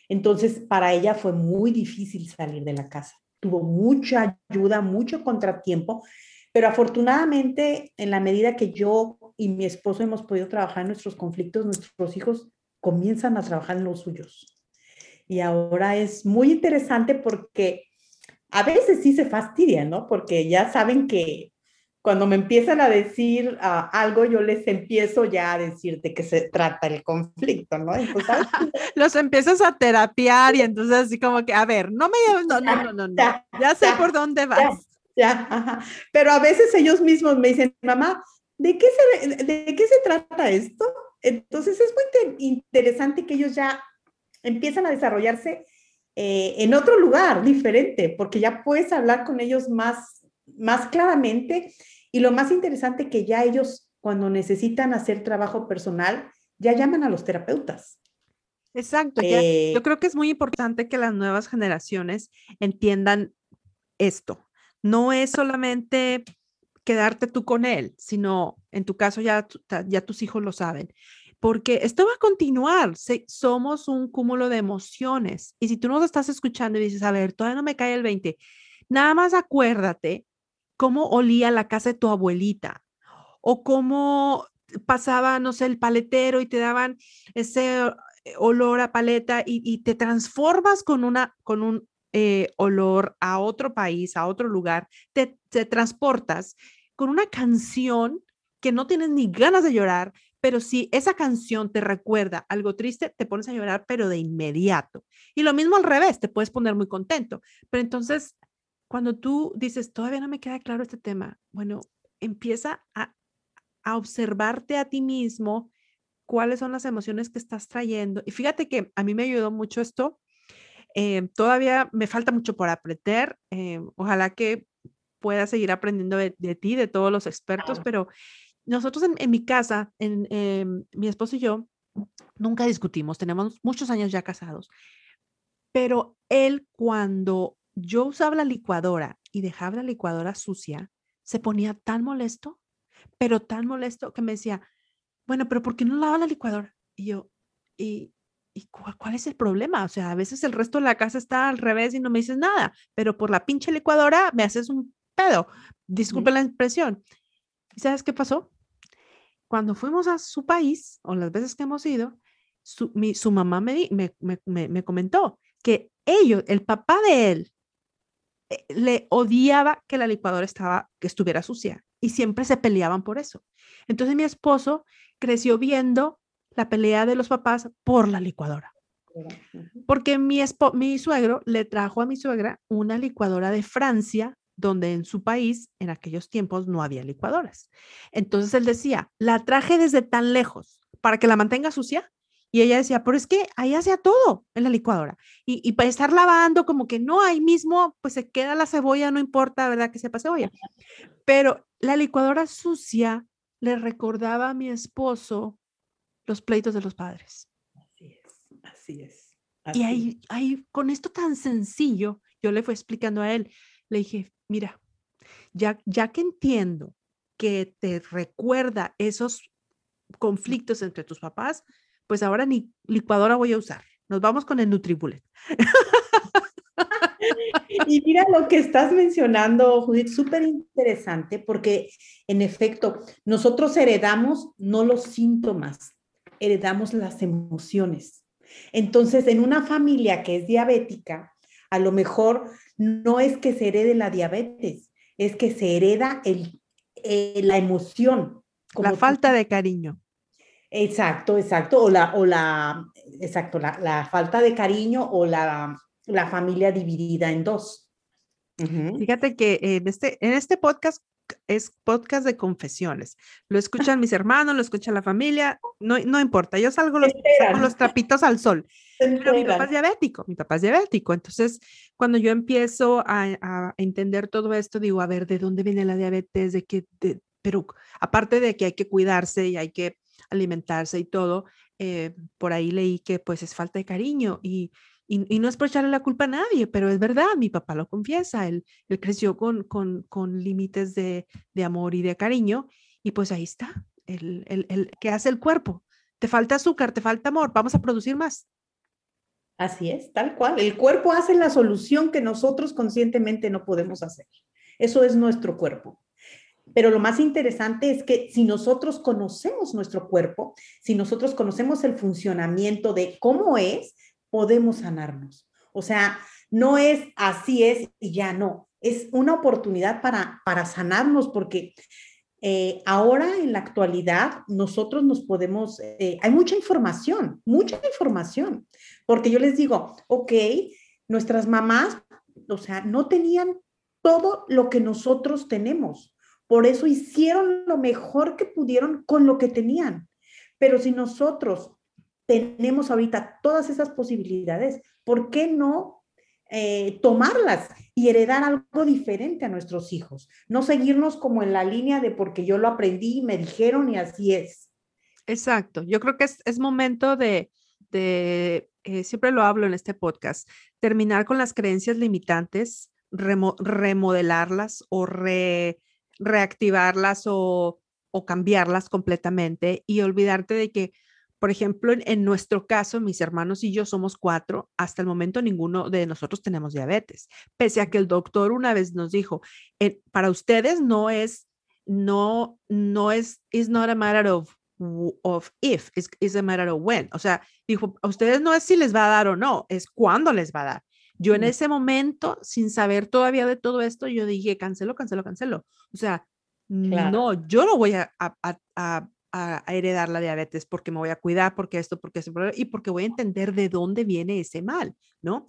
Entonces, para ella fue muy difícil salir de la casa. Tuvo mucha ayuda, mucho contratiempo, pero afortunadamente, en la medida que yo y mi esposo hemos podido trabajar nuestros conflictos, nuestros hijos comienzan a trabajar en los suyos. Y ahora es muy interesante porque a veces sí se fastidia, ¿no? Porque ya saben que cuando me empiezan a decir ah, algo, yo les empiezo ya a decir de qué se trata el conflicto, ¿no? Los empiezas a terapiar y entonces así como que, a ver, no me lleves, no, no, no, no, ya, sé por dónde vas. Ya, Pero a veces ellos mismos me dicen, mamá, ¿de qué se, de qué se trata esto? Entonces es muy interesante que ellos ya empiezan a desarrollarse eh, en otro lugar diferente, porque ya puedes hablar con ellos más, más claramente y lo más interesante que ya ellos cuando necesitan hacer trabajo personal, ya llaman a los terapeutas. Exacto. Eh, yo creo que es muy importante que las nuevas generaciones entiendan esto. No es solamente quedarte tú con él, sino en tu caso ya, ya tus hijos lo saben porque esto va a continuar. somos un cúmulo de emociones. Y si tú nos estás escuchando y dices, a ver, todavía no me cae el 20, nada más acuérdate cómo olía la casa de tu abuelita o cómo pasaba, no sé, el paletero y te daban ese eh, olor a paleta y, te transformas con, una, con un eh, olor a otro país, a otro lugar, te, te transportas con una canción que no tienes ni ganas de llorar, pero si esa canción te recuerda algo triste, te pones a llorar, pero de inmediato. Y lo mismo al revés, te puedes poner muy contento. Pero entonces, cuando tú dices, todavía no me queda claro este tema, bueno, empieza a, observarte a ti mismo, cuáles son las emociones que estás trayendo. Y fíjate que a mí me ayudó mucho esto. Eh, todavía me falta mucho por aprender. Eh, ojalá que pueda seguir aprendiendo de, de, ti, de todos los expertos, pero nosotros en, mi casa, en, em, mi esposo y yo, nunca discutimos, tenemos muchos años ya casados, pero él cuando yo usaba la licuadora y dejaba la licuadora sucia, se ponía tan molesto, pero tan molesto que me decía, bueno, pero ¿por qué no lava la licuadora? Y yo, ¿y, y cuál, es el problema? O sea, a veces el resto de la casa está al revés y no me dices nada, pero por la pinche licuadora me haces un pedo. Disculpe la impresión. ¿Y sabes qué pasó? cuando fuimos a su país, o las veces que hemos ido, su, su mamá me, me, me, me, comentó que ellos, el papá de él, eh, le odiaba que la licuadora estaba, que estuviera sucia y siempre se peleaban por eso. Entonces mi esposo creció viendo la pelea de los papás por la licuadora. Porque mi, mi suegro le trajo a mi suegra una licuadora de Francia donde en su país en aquellos tiempos no había licuadoras. Entonces él decía, la traje desde tan lejos para que la mantenga sucia. Y ella decía, pero es que ahí hacía todo en la licuadora. Y, para estar lavando, como que no, ahí mismo, pues se queda la cebolla, no importa, ¿verdad? Que sepa cebolla. Pero la licuadora sucia le recordaba a mi esposo los pleitos de los padres. Así es. y ahí, ahí, con esto tan sencillo, yo le fui explicando a él, le dije, mira, ya, ya que entiendo que te recuerda esos conflictos entre tus papás, pues ahora ni licuadora voy a usar. Nos vamos con el NutriBullet. Y mira lo que estás mencionando, Judith, súper interesante, porque en efecto, nosotros heredamos no los síntomas, heredamos las emociones. Entonces, en una familia que es diabética, a lo mejor no es que se herede la diabetes, es que se hereda el, eh, la emoción. la falta de cariño. Exacto, exacto. O la, o la, exacto, la, falta de cariño o la, la familia dividida en dos. Fíjate que en este, en este podcast es podcast de confesiones. Lo escuchan mis hermanos, lo escucha la familia, no, no importa, yo salgo los, los trapitos al sol. Pero mi papá es diabético, mi papá es diabético. Entonces, cuando yo empiezo a, a entender todo esto, digo, a ver, ¿de dónde viene la diabetes? ¿De qué? pero aparte de que hay que cuidarse y hay que alimentarse y todo, eh, por ahí leí que pues es falta de cariño y, y, no es por echarle la culpa a nadie, pero es verdad, mi papá lo confiesa, él, él creció con, con, con límites de, de, amor y de cariño y pues ahí está, el, el, el que hace el cuerpo. Te falta azúcar, te falta amor, vamos a producir más. Así es, tal cual. El cuerpo hace la solución que nosotros conscientemente no podemos hacer. Eso es nuestro cuerpo. Pero lo más interesante es que si nosotros conocemos nuestro cuerpo, si nosotros conocemos el funcionamiento de cómo es, podemos sanarnos. O sea, no es así es y ya no. Es una oportunidad para, para sanarnos porque eh, ahora en la actualidad nosotros nos podemos, eh, hay mucha información, mucha información, porque yo les digo, ok, nuestras mamás, o sea, no tenían todo lo que nosotros tenemos. Por eso hicieron lo mejor que pudieron con lo que tenían. Pero si nosotros tenemos ahorita todas esas posibilidades, ¿por qué no eh, tomarlas y heredar algo diferente a nuestros hijos? No seguirnos como en la línea de porque yo lo aprendí y me dijeron y así es. Exacto. Yo creo que es, momento de, de eh, siempre lo hablo en este podcast, terminar con las creencias limitantes, remodelarlas o re reactivarlas o, cambiarlas completamente y olvidarte de que, por ejemplo, en, nuestro caso, mis hermanos y yo somos cuatro, hasta el momento ninguno de nosotros tenemos diabetes, pese a que el doctor una vez nos dijo, eh, para ustedes no es, no, no es, is not a matter of of if, is a matter of when. O sea, dijo, a ustedes no es si les va a dar o no, es cuándo les va a dar. Yo en ese momento, sin saber todavía de todo esto, yo dije, cancelo, cancelo, cancelo. O sea, no, yo no voy a, a, heredar la diabetes porque me voy a cuidar, porque esto, porque eso, y porque voy a entender de dónde viene ese mal, ¿no?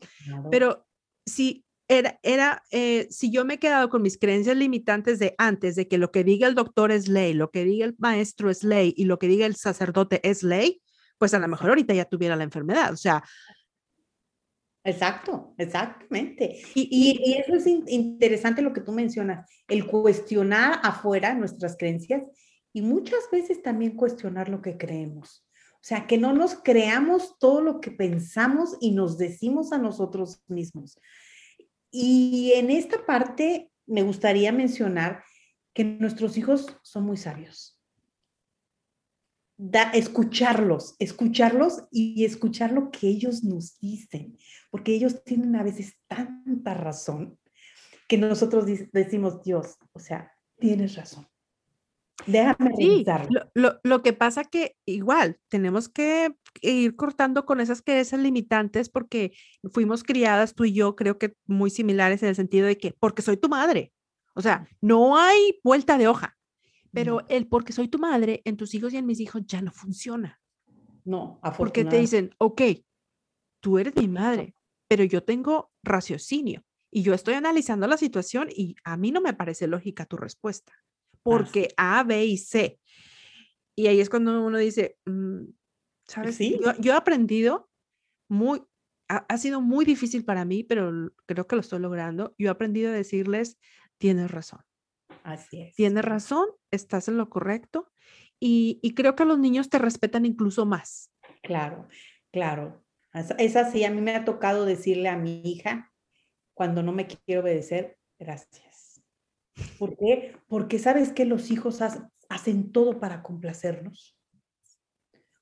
Pero si era, era eh, si yo me he quedado con mis creencias limitantes de antes, de que lo que diga el doctor es ley, lo que diga el maestro es ley y lo que diga el sacerdote es ley, pues a lo mejor ahorita ya tuviera la enfermedad. O sea, Exacto, exactamente. Y, eso es interesante lo que tú mencionas, el cuestionar afuera nuestras creencias y muchas veces también cuestionar lo que creemos. O sea, que no nos creamos todo lo que pensamos y nos decimos a nosotros mismos. Y en esta parte me gustaría mencionar que nuestros hijos son muy sabios escucharlos, escucharlos y escuchar lo que ellos nos dicen, porque ellos tienen a veces tanta razón que nosotros decimos, Dios, o sea, tienes razón. Déjame sí, lo, lo, que pasa que igual tenemos que ir cortando con esas creencias limitantes porque fuimos criadas tú y yo, creo que muy similares en el sentido de que, porque soy tu madre. O sea, no hay vuelta de hoja. Pero el porque soy tu madre en tus hijos y en mis hijos ya no funciona. No, Porque te dicen, ok, tú eres mi madre, pero yo tengo raciocinio y yo estoy analizando la situación y a mí no me parece lógica tu respuesta, porque A, B y C. Y ahí es cuando uno dice, mm, ¿sabes? ¿Sí? Yo, he aprendido muy, ha, ha, sido muy difícil para mí, pero creo que lo estoy logrando. Yo he aprendido a decirles, tienes razón. Así es. Tienes razón, estás en lo correcto y, creo que los niños te respetan incluso más. Claro, claro. Es así, a mí me ha tocado decirle a mi hija, cuando no me quiere obedecer, gracias. ¿Por qué? Porque sabes que los hijos hacen todo para complacernos.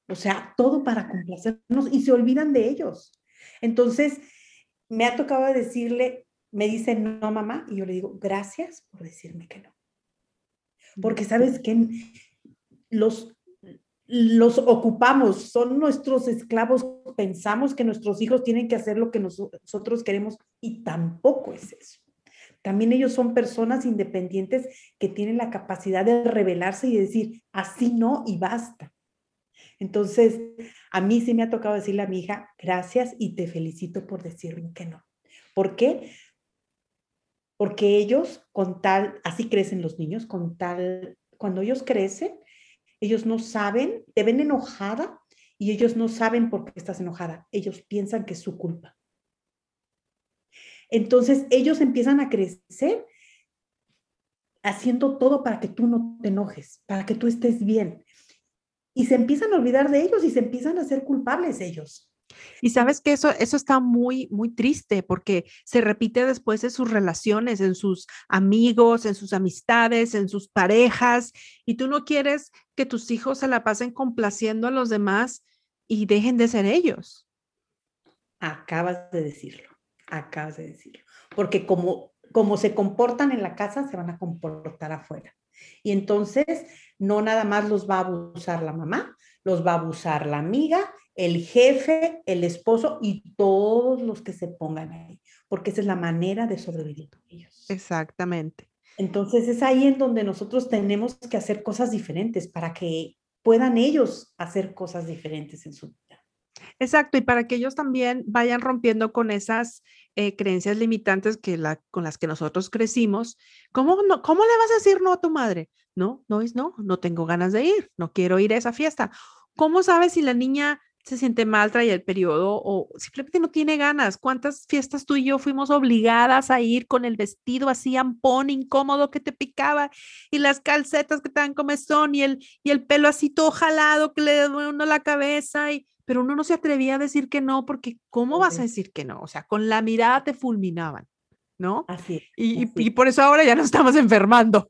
O sea, todo para complacernos y se olvidan de ellos. Entonces, me ha tocado decirle, me dice, no, mamá, y yo le digo, gracias por decirme que no. Porque sabes que los, los ocupamos, son nuestros esclavos, pensamos que nuestros hijos tienen que hacer lo que nosotros queremos y tampoco es eso. También ellos son personas independientes que tienen la capacidad de rebelarse y decir, así no y basta. Entonces, a mí sí me ha tocado decirle a mi hija, gracias y te felicito por decirme que no. ¿Por qué? Porque ellos, con tal, así crecen los niños, con tal, cuando ellos crecen, ellos no saben, te ven enojada y ellos no saben por qué estás enojada. Ellos piensan que es su culpa. Entonces, ellos empiezan a crecer haciendo todo para que tú no te enojes, para que tú estés bien. Y se empiezan a olvidar de ellos y se empiezan a ser culpables ellos. Y sabes que eso, eso está muy, muy triste porque se repite después en sus relaciones, en sus amigos, en sus amistades, en sus parejas, y tú no quieres que tus hijos se la pasen complaciendo a los demás y dejen de ser ellos. Acabas de decirlo, acabas de decirlo, porque como, como se comportan en la casa, se van a comportar afuera. Y entonces no nada más los va a abusar la mamá, los va a abusar la amiga el jefe, el esposo y todos los que se pongan ahí, porque esa es la manera de sobrevivir con ellos. Exactamente. Entonces es ahí en donde nosotros tenemos que hacer cosas diferentes para que puedan ellos hacer cosas diferentes en su vida. Exacto, y para que ellos también vayan rompiendo con esas eh, creencias limitantes que la, con las que nosotros crecimos. ¿Cómo, no, ¿Cómo le vas a decir no a tu madre? No, no es no, no tengo ganas de ir, no quiero ir a esa fiesta. ¿Cómo sabes si la niña se siente mal, trae el periodo o simplemente no tiene ganas. ¿Cuántas fiestas tú y yo fuimos obligadas a ir con el vestido así ampón, incómodo que te picaba y las calcetas que te dan comezón y el, y el pelo así todo jalado que le duele uno la cabeza y pero uno no se atrevía a decir que no porque ¿cómo vas a decir que no? O sea, con la mirada te fulminaban, ¿no? Así. Y, y por eso ahora ya nos estamos enfermando.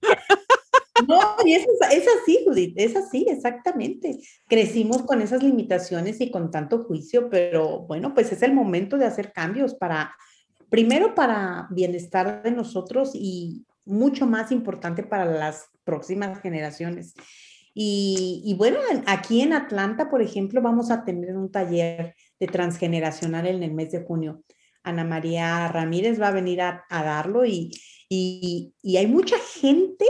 No, y es, es, así, Judith, es así, exactamente. Crecimos con esas limitaciones y con tanto juicio, pero bueno, pues es el momento de hacer cambios para, primero para bienestar de nosotros y mucho más importante para las próximas generaciones. Y, bueno, aquí en Atlanta, por ejemplo, vamos a tener un taller de transgeneracional en el mes de junio. Ana María Ramírez va a venir a, darlo y, y, y hay mucha gente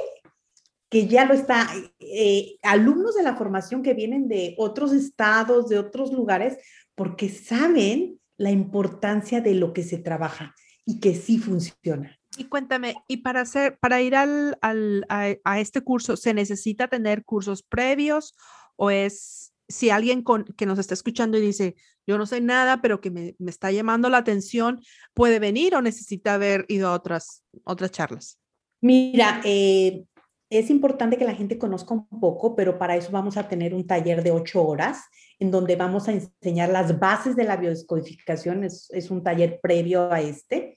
que ya lo está, eh, alumnos de la formación que vienen de otros estados, de otros lugares, porque saben la importancia de lo que se trabaja y que sí funciona. Y cuéntame, y para hacer, para ir al, al a, este curso, ¿se necesita tener cursos previos o es si alguien que nos está escuchando y dice, yo no sé nada, pero que me, me, está llamando la atención, puede venir o necesita haber ido a otras, otras charlas? Mira, eh, es importante que la gente conozca un poco, pero para eso vamos a tener un taller de ocho horas en donde vamos a enseñar las bases de la biodescodificación. Es, es un taller previo a este.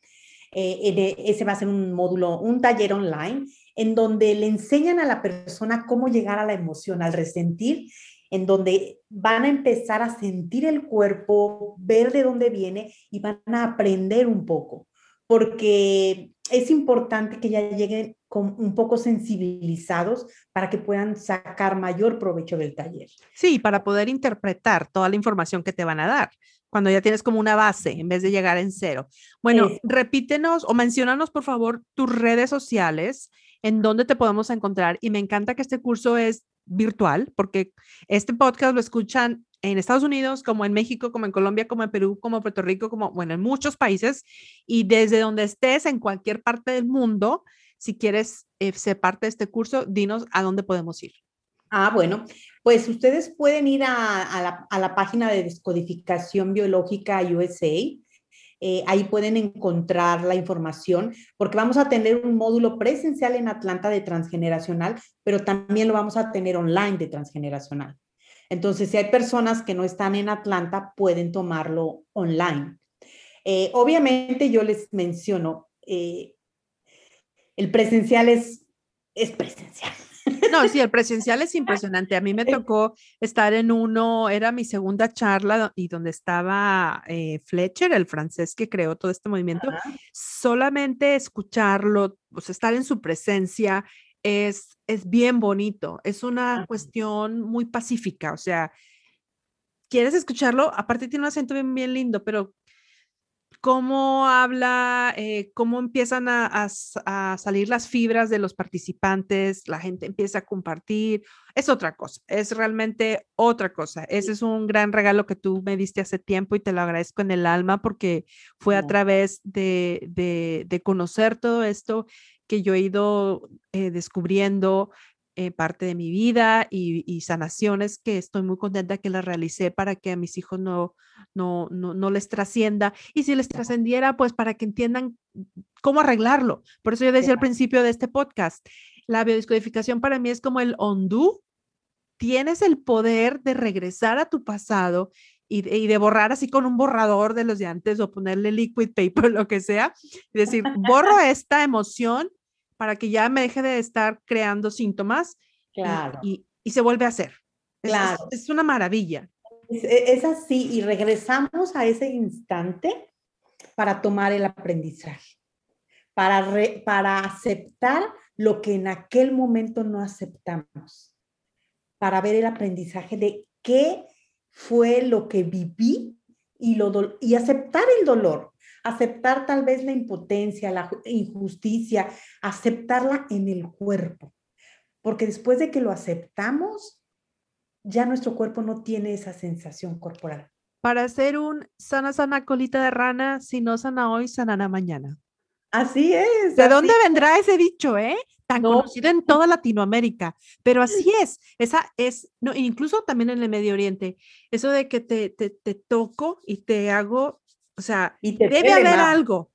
Eh, ese va a ser un módulo, un taller online en donde le enseñan a la persona cómo llegar a la emoción, al resentir, en donde van a empezar a sentir el cuerpo, ver de dónde viene y van a aprender un poco, porque es importante que ya lleguen con un poco sensibilizados para que puedan sacar mayor provecho del taller. Sí, para poder interpretar toda la información que te van a dar, cuando ya tienes como una base en vez de llegar en cero. Bueno, repítenos o mencionanos por favor tus redes sociales, en dónde te podemos encontrar. Y me encanta que este curso es virtual, porque este podcast lo escuchan en Estados Unidos, como en México, como en Colombia, como en Perú, como en Puerto Rico, como, bueno, en muchos países. Y desde donde estés, en cualquier parte del mundo, si quieres eh, ser parte de este curso, dinos a dónde podemos ir. Ah, bueno, pues ustedes pueden ir a, la, página de descodificación biológica USA. Eh, ahí pueden encontrar la información, porque vamos a tener un módulo presencial en Atlanta de transgeneracional, pero también lo vamos a tener online de transgeneracional. Entonces, si hay personas que no están en Atlanta, pueden tomarlo online. Eh, obviamente yo les menciono, eh, el presencial es, es presencial. No, sí, el presencial es impresionante. A mí me tocó estar en uno, era mi segunda charla y donde estaba eh, Fletcher, el francés que creó todo este movimiento. Solamente escucharlo, o sea, estar en su presencia es, es bien bonito. Es una cuestión muy pacífica, o sea, quieres escucharlo, aparte tiene un acento bien, bien lindo, pero cómo habla, eh, cómo empiezan a, salir las fibras de los participantes, la gente empieza a compartir, es otra cosa, es realmente otra cosa. Ese es un gran regalo que tú me diste hace tiempo y te lo agradezco en el alma porque fue a través de, de, conocer todo esto que yo he ido eh, descubriendo eh, parte de mi vida y, sanaciones que estoy muy contenta que las realicé para que a mis hijos no, no, no, les trascienda. Y si les trascendiera, pues para que entiendan cómo arreglarlo. Por eso yo decía al principio de este podcast, la biodescodificación para mí es como el undo. Tienes el poder de regresar a tu pasado y de, y de, borrar así con un borrador de los de antes o ponerle liquid paper, lo que sea, y decir, borro esta emoción para que ya me deje de estar creando síntomas claro. y, se vuelve a hacer. Claro. Es, una maravilla. Es, así y regresamos a ese instante para tomar el aprendizaje, para, para aceptar lo que en aquel momento no aceptamos, para ver el aprendizaje de qué fue lo que viví y, lo, y aceptar el dolor aceptar tal vez la impotencia, la injusticia, aceptarla en el cuerpo. Porque después de que lo aceptamos, ya nuestro cuerpo no tiene esa sensación corporal. Para hacer un sana, sana colita de rana, si no sana hoy, sanará mañana. Así es. ¿De dónde vendrá ese dicho, eh? Tan conocido en toda Latinoamérica, pero así es. Esa es, no, incluso también en el Medio Oriente, eso de que te, te, te toco y te hago o sea, debe haber algo.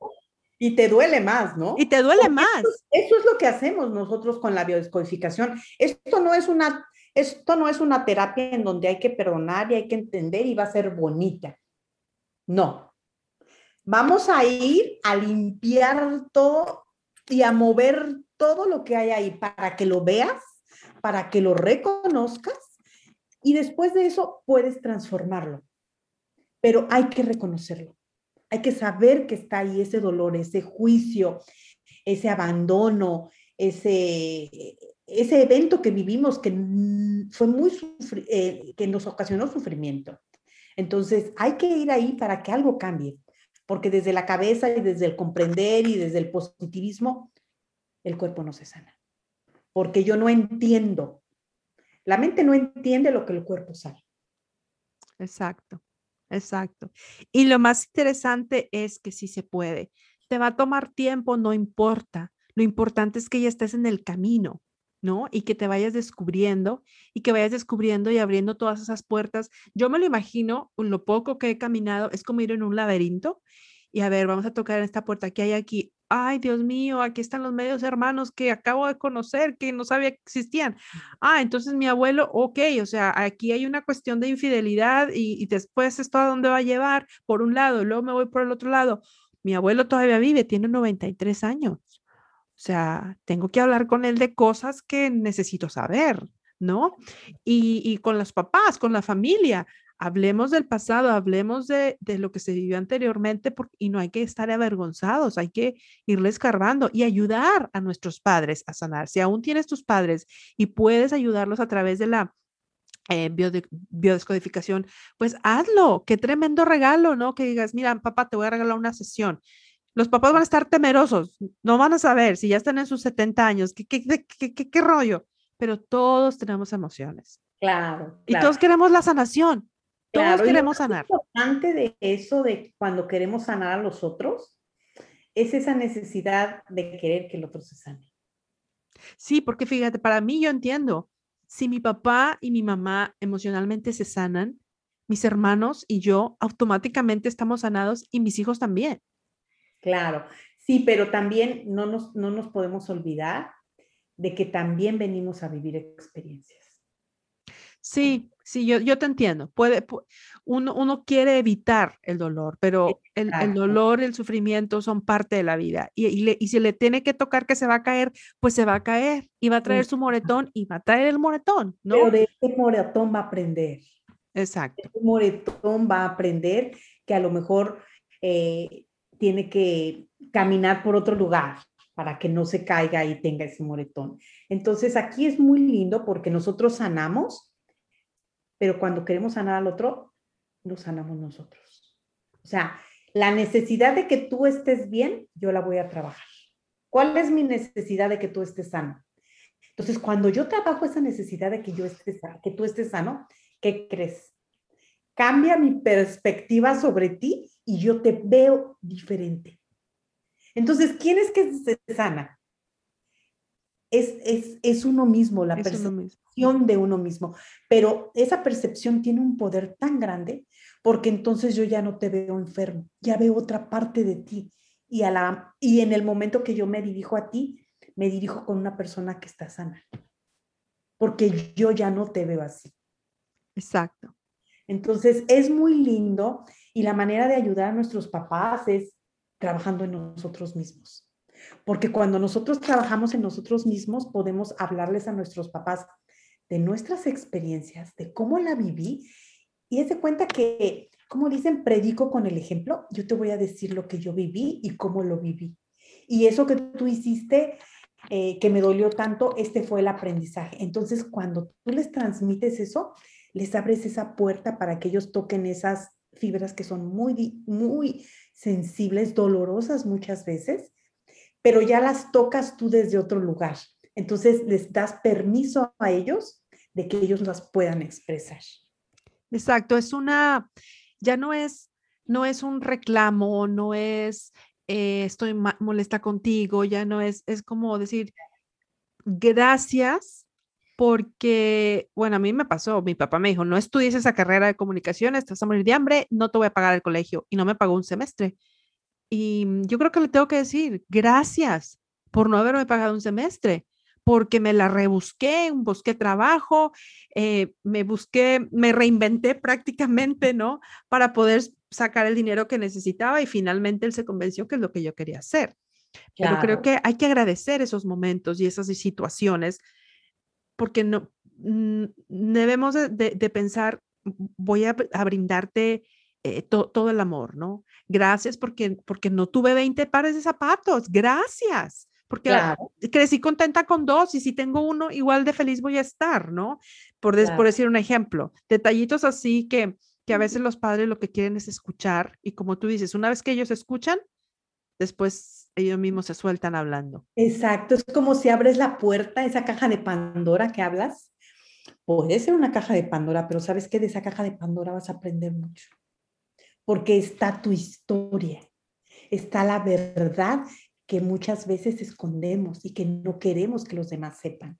Y te duele más, ¿no? Y te duele más. Eso, es lo que hacemos nosotros con la biodescodificación. Esto no es una, esto no es una terapia en donde hay que perdonar y hay que entender y va a ser bonita. No. Vamos a ir a limpiar todo y a mover todo lo que hay ahí para que lo veas, para que lo reconozcas y después de eso puedes transformarlo. Pero hay que reconocerlo. Hay que saber que está ahí ese dolor, ese juicio, ese abandono, ese, ese evento que vivimos que fue muy eh, que nos ocasionó sufrimiento. Entonces, hay que ir ahí para que algo cambie, porque desde la cabeza y desde el comprender y desde el positivismo, el cuerpo no se sana. Porque yo no entiendo. La mente no entiende lo que el cuerpo sabe. Exacto. Exacto. Y lo más interesante es que sí se puede. Te va a tomar tiempo, no importa. Lo importante es que ya estés en el camino, ¿no? Y que te vayas descubriendo y que vayas descubriendo y abriendo todas esas puertas. Yo me lo imagino, lo poco que he caminado, es como ir en un laberinto y a ver, vamos a tocar en esta puerta que hay aquí ay, Dios mío, aquí están los medios hermanos que acabo de conocer, que no sabía que existían. Ah, entonces mi abuelo, ok, o sea, aquí hay una cuestión de infidelidad y, después esto a dónde va a llevar, por un lado, luego me voy por el otro lado. Mi abuelo todavía vive, tiene 93 años. O sea, tengo que hablar con él de cosas que necesito saber, ¿no? Y, y con los papás, con la familia hablemos del pasado, hablemos de, lo que se vivió anteriormente y no hay que estar avergonzados, hay que irles escarbando y ayudar a nuestros padres a sanar. Si aún tienes tus padres y puedes ayudarlos a través de la eh, biodescodificación, pues hazlo. Qué tremendo regalo, ¿no? Que digas, mira, papá, te voy a regalar una sesión. Los papás van a estar temerosos, no van a saber si ya están en sus 70 años, qué, qué, qué, qué rollo, pero todos tenemos emociones. Claro, Y todos queremos la sanación. Todos queremos sanar. Lo importante de eso, de cuando queremos sanar a los otros, es esa necesidad de querer que el otro se sane. Sí, porque fíjate, para mí yo entiendo, si mi papá y mi mamá emocionalmente se sanan, mis hermanos y yo automáticamente estamos sanados y mis hijos también. Claro, sí, pero también no nos, no nos podemos olvidar de que también venimos a vivir experiencias. Sí, sí, yo, yo te entiendo. Puede, uno, uno quiere evitar el dolor, pero el, el, dolor, el sufrimiento son parte de la vida. Y, y, y, si le tiene que tocar que se va a caer, pues se va a caer y va a traer su moretón y va a traer el moretón, ¿no? Pero de ese moretón va a aprender. Exacto. Ese moretón va a aprender que a lo mejor eh, tiene que caminar por otro lugar para que no se caiga y tenga ese moretón. Entonces aquí es muy lindo porque nosotros sanamos, pero cuando queremos sanar al otro, lo sanamos nosotros. O sea, la necesidad de que tú estés bien, yo la voy a trabajar. ¿Cuál es mi necesidad de que tú estés sano? Entonces, cuando yo trabajo esa necesidad de que yo esté que tú estés sano, ¿qué crees? Cambia mi perspectiva sobre ti y yo te veo diferente. Entonces, ¿quién es que se sana? Es, es, es uno mismo, la percepción de uno mismo. Pero esa percepción tiene un poder tan grande porque entonces yo ya no te veo enfermo, ya veo otra parte de ti. Y, a la, y en el momento que yo me dirijo a ti, me dirijo con una persona que está sana. Porque yo ya no te veo así. Exacto. Entonces, es muy lindo y la manera de ayudar a nuestros papás es trabajando en nosotros mismos. Porque cuando nosotros trabajamos en nosotros mismos, podemos hablarles a nuestros papás de nuestras experiencias, de cómo la viví. Y es de cuenta que, como dicen, predico con el ejemplo. Yo te voy a decir lo que yo viví y cómo lo viví. Y eso que tú hiciste, eh, que me dolió tanto, este fue el aprendizaje. Entonces, cuando tú les transmites eso, les abres esa puerta para que ellos toquen esas fibras que son muy, muy sensibles, dolorosas muchas veces, pero ya las tocas tú desde otro lugar. Entonces les das permiso a ellos de que ellos las puedan expresar. Exacto, es una, ya no es, no es un reclamo, no es eh, estoy molesta contigo, ya no es, es como decir, gracias porque, bueno, a mí me pasó, mi papá me dijo, no estudies esa carrera de comunicación, estás a morir de hambre, no te voy a pagar el colegio y no me pagó un semestre. Y mm, yo creo que le tengo que decir, gracias por no haberme pagado un semestre, porque me la rebusqué, busqué trabajo, eh, me busqué, me reinventé prácticamente, ¿no? Para poder sacar el dinero que necesitaba y finalmente él se convenció que es lo que yo quería hacer. Pero creo que hay que agradecer esos momentos y esas situaciones porque no mm, debemos de, pensar, voy a, brindarte eh, todo el amor, ¿no? Gracias porque, porque no tuve 20 pares de zapatos, gracias, porque crecí contenta con dos y si tengo uno, igual de feliz voy a estar, ¿no? Por, por decir un ejemplo, detallitos así que, que a veces los padres lo que quieren es escuchar y como tú dices, una vez que ellos escuchan, después ellos mismos se sueltan hablando. Exacto, es como si abres la puerta, esa caja de Pandora que hablas. Puede ser una caja de Pandora, pero sabes que de esa caja de Pandora vas a aprender mucho. Porque está tu historia, está la verdad que muchas veces escondemos y que no queremos que los demás sepan.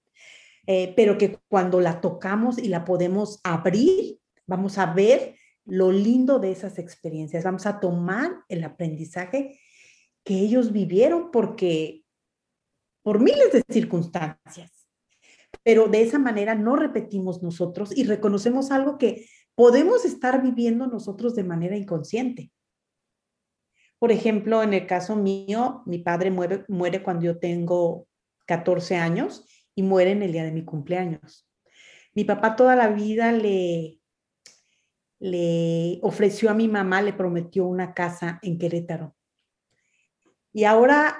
Eh, pero que cuando la tocamos y la podemos abrir, vamos a ver lo lindo de esas experiencias, vamos a tomar el aprendizaje que ellos vivieron porque por miles de circunstancias. Pero de esa manera no repetimos nosotros y reconocemos algo que podemos estar viviendo nosotros de manera inconsciente. Por ejemplo, en el caso mío, mi padre muere, muere cuando yo tengo 14 años y muere en el día de mi cumpleaños. Mi papá toda la vida le, le ofreció a mi mamá, le prometió una casa en Querétaro. Y ahora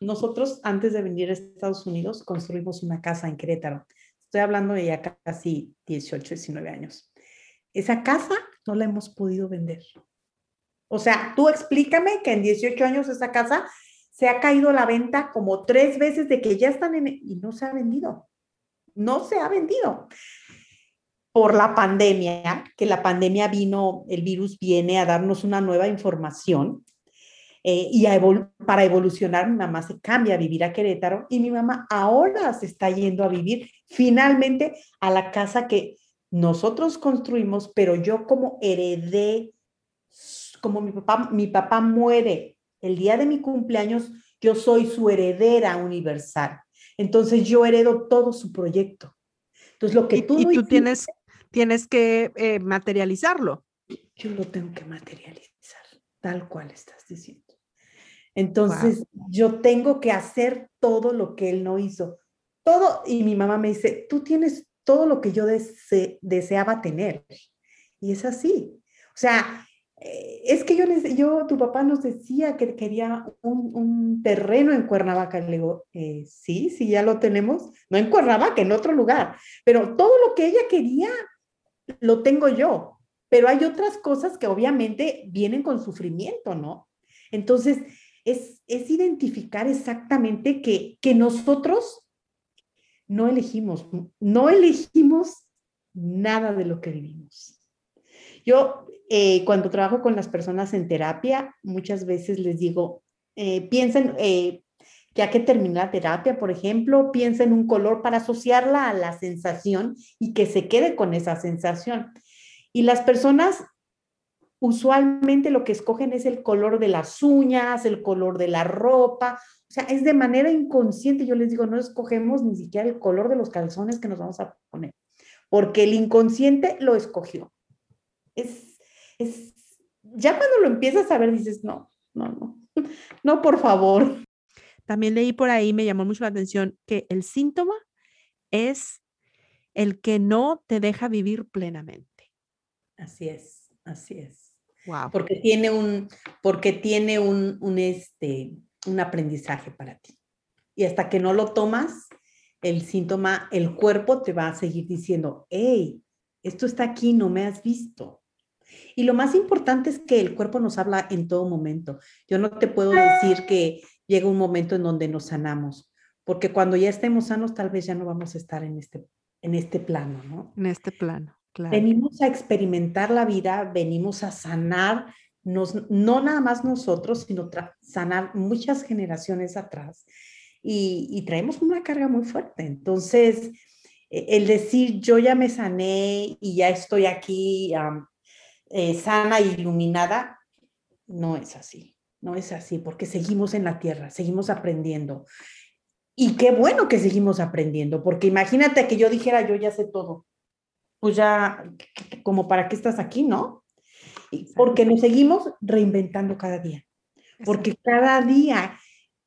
nosotros, antes de venir a Estados Unidos, construimos una casa en Querétaro. Estoy hablando de ya casi 18, 19 años. Esa casa no la hemos podido vender. O sea, tú explícame que en 18 años esa casa se ha caído la venta como tres veces de que ya están en... y no se ha vendido. No se ha vendido. Por la pandemia, que la pandemia vino, el virus viene a darnos una nueva información eh, y para evolucionar, mi mamá se cambia a vivir a Querétaro y mi mamá ahora se está yendo a vivir finalmente a la casa que nosotros construimos, pero yo como heredé, como mi papá, mi papá muere el día de mi cumpleaños, yo soy su heredera universal. Entonces yo heredo todo su proyecto. Entonces lo que tú... Y, tú tienes tienes que eh, materializarlo. Yo lo tengo que materializar, tal cual estás diciendo. Entonces, yo tengo que hacer todo lo que él no hizo. Todo, y mi mamá me dice, tú tienes todo lo que yo deseaba tener. Y es así. O sea, eh, es que yo, yo, tu papá nos decía que quería un, terreno en Cuernavaca. Le digo, eh, sí, sí, ya lo tenemos. No en Cuernavaca, en otro lugar. Pero todo lo que ella quería, lo tengo yo. Pero hay otras cosas que obviamente vienen con sufrimiento, ¿no? Entonces, es, es identificar exactamente que, que nosotros no elegimos, no elegimos nada de lo que vivimos. Yo eh, cuando trabajo con las personas en terapia, muchas veces les digo, eh, piensen eh, hay que terminar la terapia, por ejemplo, piensa en un color para asociarla a la sensación y que se quede con esa sensación. Y las personas usualmente lo que escogen es el color de las uñas, el color de la ropa, o sea, es de manera inconsciente, yo les digo, no escogemos ni siquiera el color de los calzones que nos vamos a poner, porque el inconsciente lo escogió. Es es, ya cuando lo empiezas a ver dices, no, no, no, no, por favor. También leí por ahí, me llamó mucho la atención, que el síntoma es el que no te deja vivir plenamente. Así es, así es. Wow. Porque tiene un, porque tiene un, un, este, un aprendizaje para ti. Y hasta que no lo tomas, el síntoma, el cuerpo te va a seguir diciendo, hey, esto está aquí, no me has visto. Y lo más importante es que el cuerpo nos habla en todo momento. Yo no te puedo decir que llega un momento en donde nos sanamos, porque cuando ya estemos sanos tal vez ya no vamos a estar en este, en este plano, ¿no? En este plano, claro. Venimos a experimentar la vida, venimos a sanar, nos, no nada más nosotros, sino sanar muchas generaciones atrás. Y, traemos una carga muy fuerte. Entonces, e, el decir yo ya me sané y ya estoy aquí eh, sana e iluminada, no es así, no es así, porque seguimos en la tierra, seguimos aprendiendo. Y qué bueno que seguimos aprendiendo, porque imagínate que yo dijera, yo ya sé todo, pues ya, como para qué estás aquí, ¿no? Porque nos seguimos reinventando cada día, porque cada día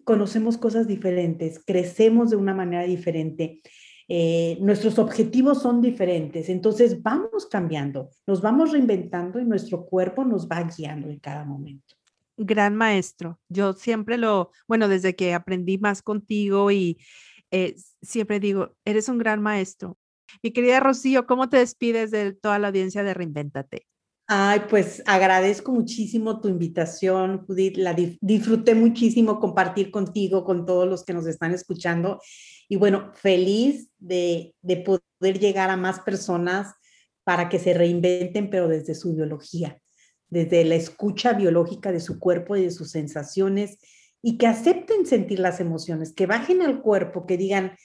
conocemos cosas diferentes, crecemos de una manera diferente eh, nuestros objetivos son diferentes, entonces vamos cambiando, nos vamos reinventando y nuestro cuerpo nos va guiando en cada momento. Gran maestro, yo siempre lo, bueno, desde que aprendí más contigo y eh, siempre digo, eres un gran maestro. Mi querida Rocío, ¿cómo te despides de toda la audiencia de Reinvéntate? Ay, pues agradezco muchísimo tu invitación, Judith. La disfruté muchísimo compartir contigo, con todos los que nos están escuchando. Y bueno, feliz de, poder llegar a más personas para que se reinventen, pero desde su biología, desde la escucha biológica de su cuerpo y de sus sensaciones, y que acepten sentir las emociones, que bajen al cuerpo, que digan,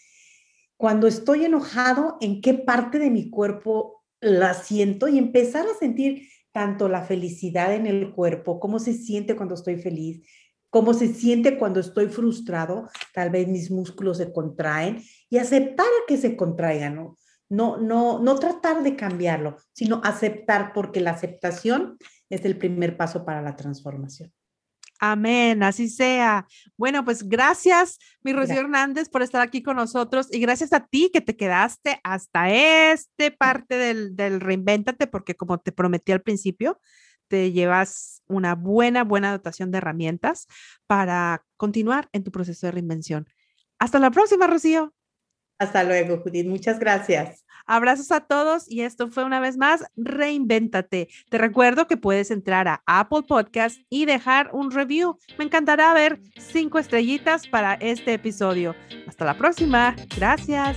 cuando estoy enojado, ¿en qué parte de mi cuerpo la siento? Y empezar a sentir tanto la felicidad en el cuerpo, cómo se siente cuando estoy feliz, cómo se siente cuando estoy frustrado, tal vez mis músculos se contraen y aceptar que se contraigan, ¿no? No, no, no tratar de cambiarlo, sino aceptar porque la aceptación es el primer paso para la transformación. Amén, así sea. Bueno, pues gracias, mi Rocío Hernández, por estar aquí con nosotros y gracias a ti que te quedaste hasta este parte del, del Reinvéntate, porque como te prometí al principio, te llevas una buena, buena dotación de herramientas para continuar en tu proceso de reinvención. Hasta la próxima, Rocío. Hasta luego, Judith. Muchas gracias. Abrazos a todos y esto fue una vez más Reinvéntate. Te recuerdo que puedes entrar a Apple Podcast y dejar un review. Me encantará ver cinco estrellitas para este episodio. Hasta la próxima. Gracias.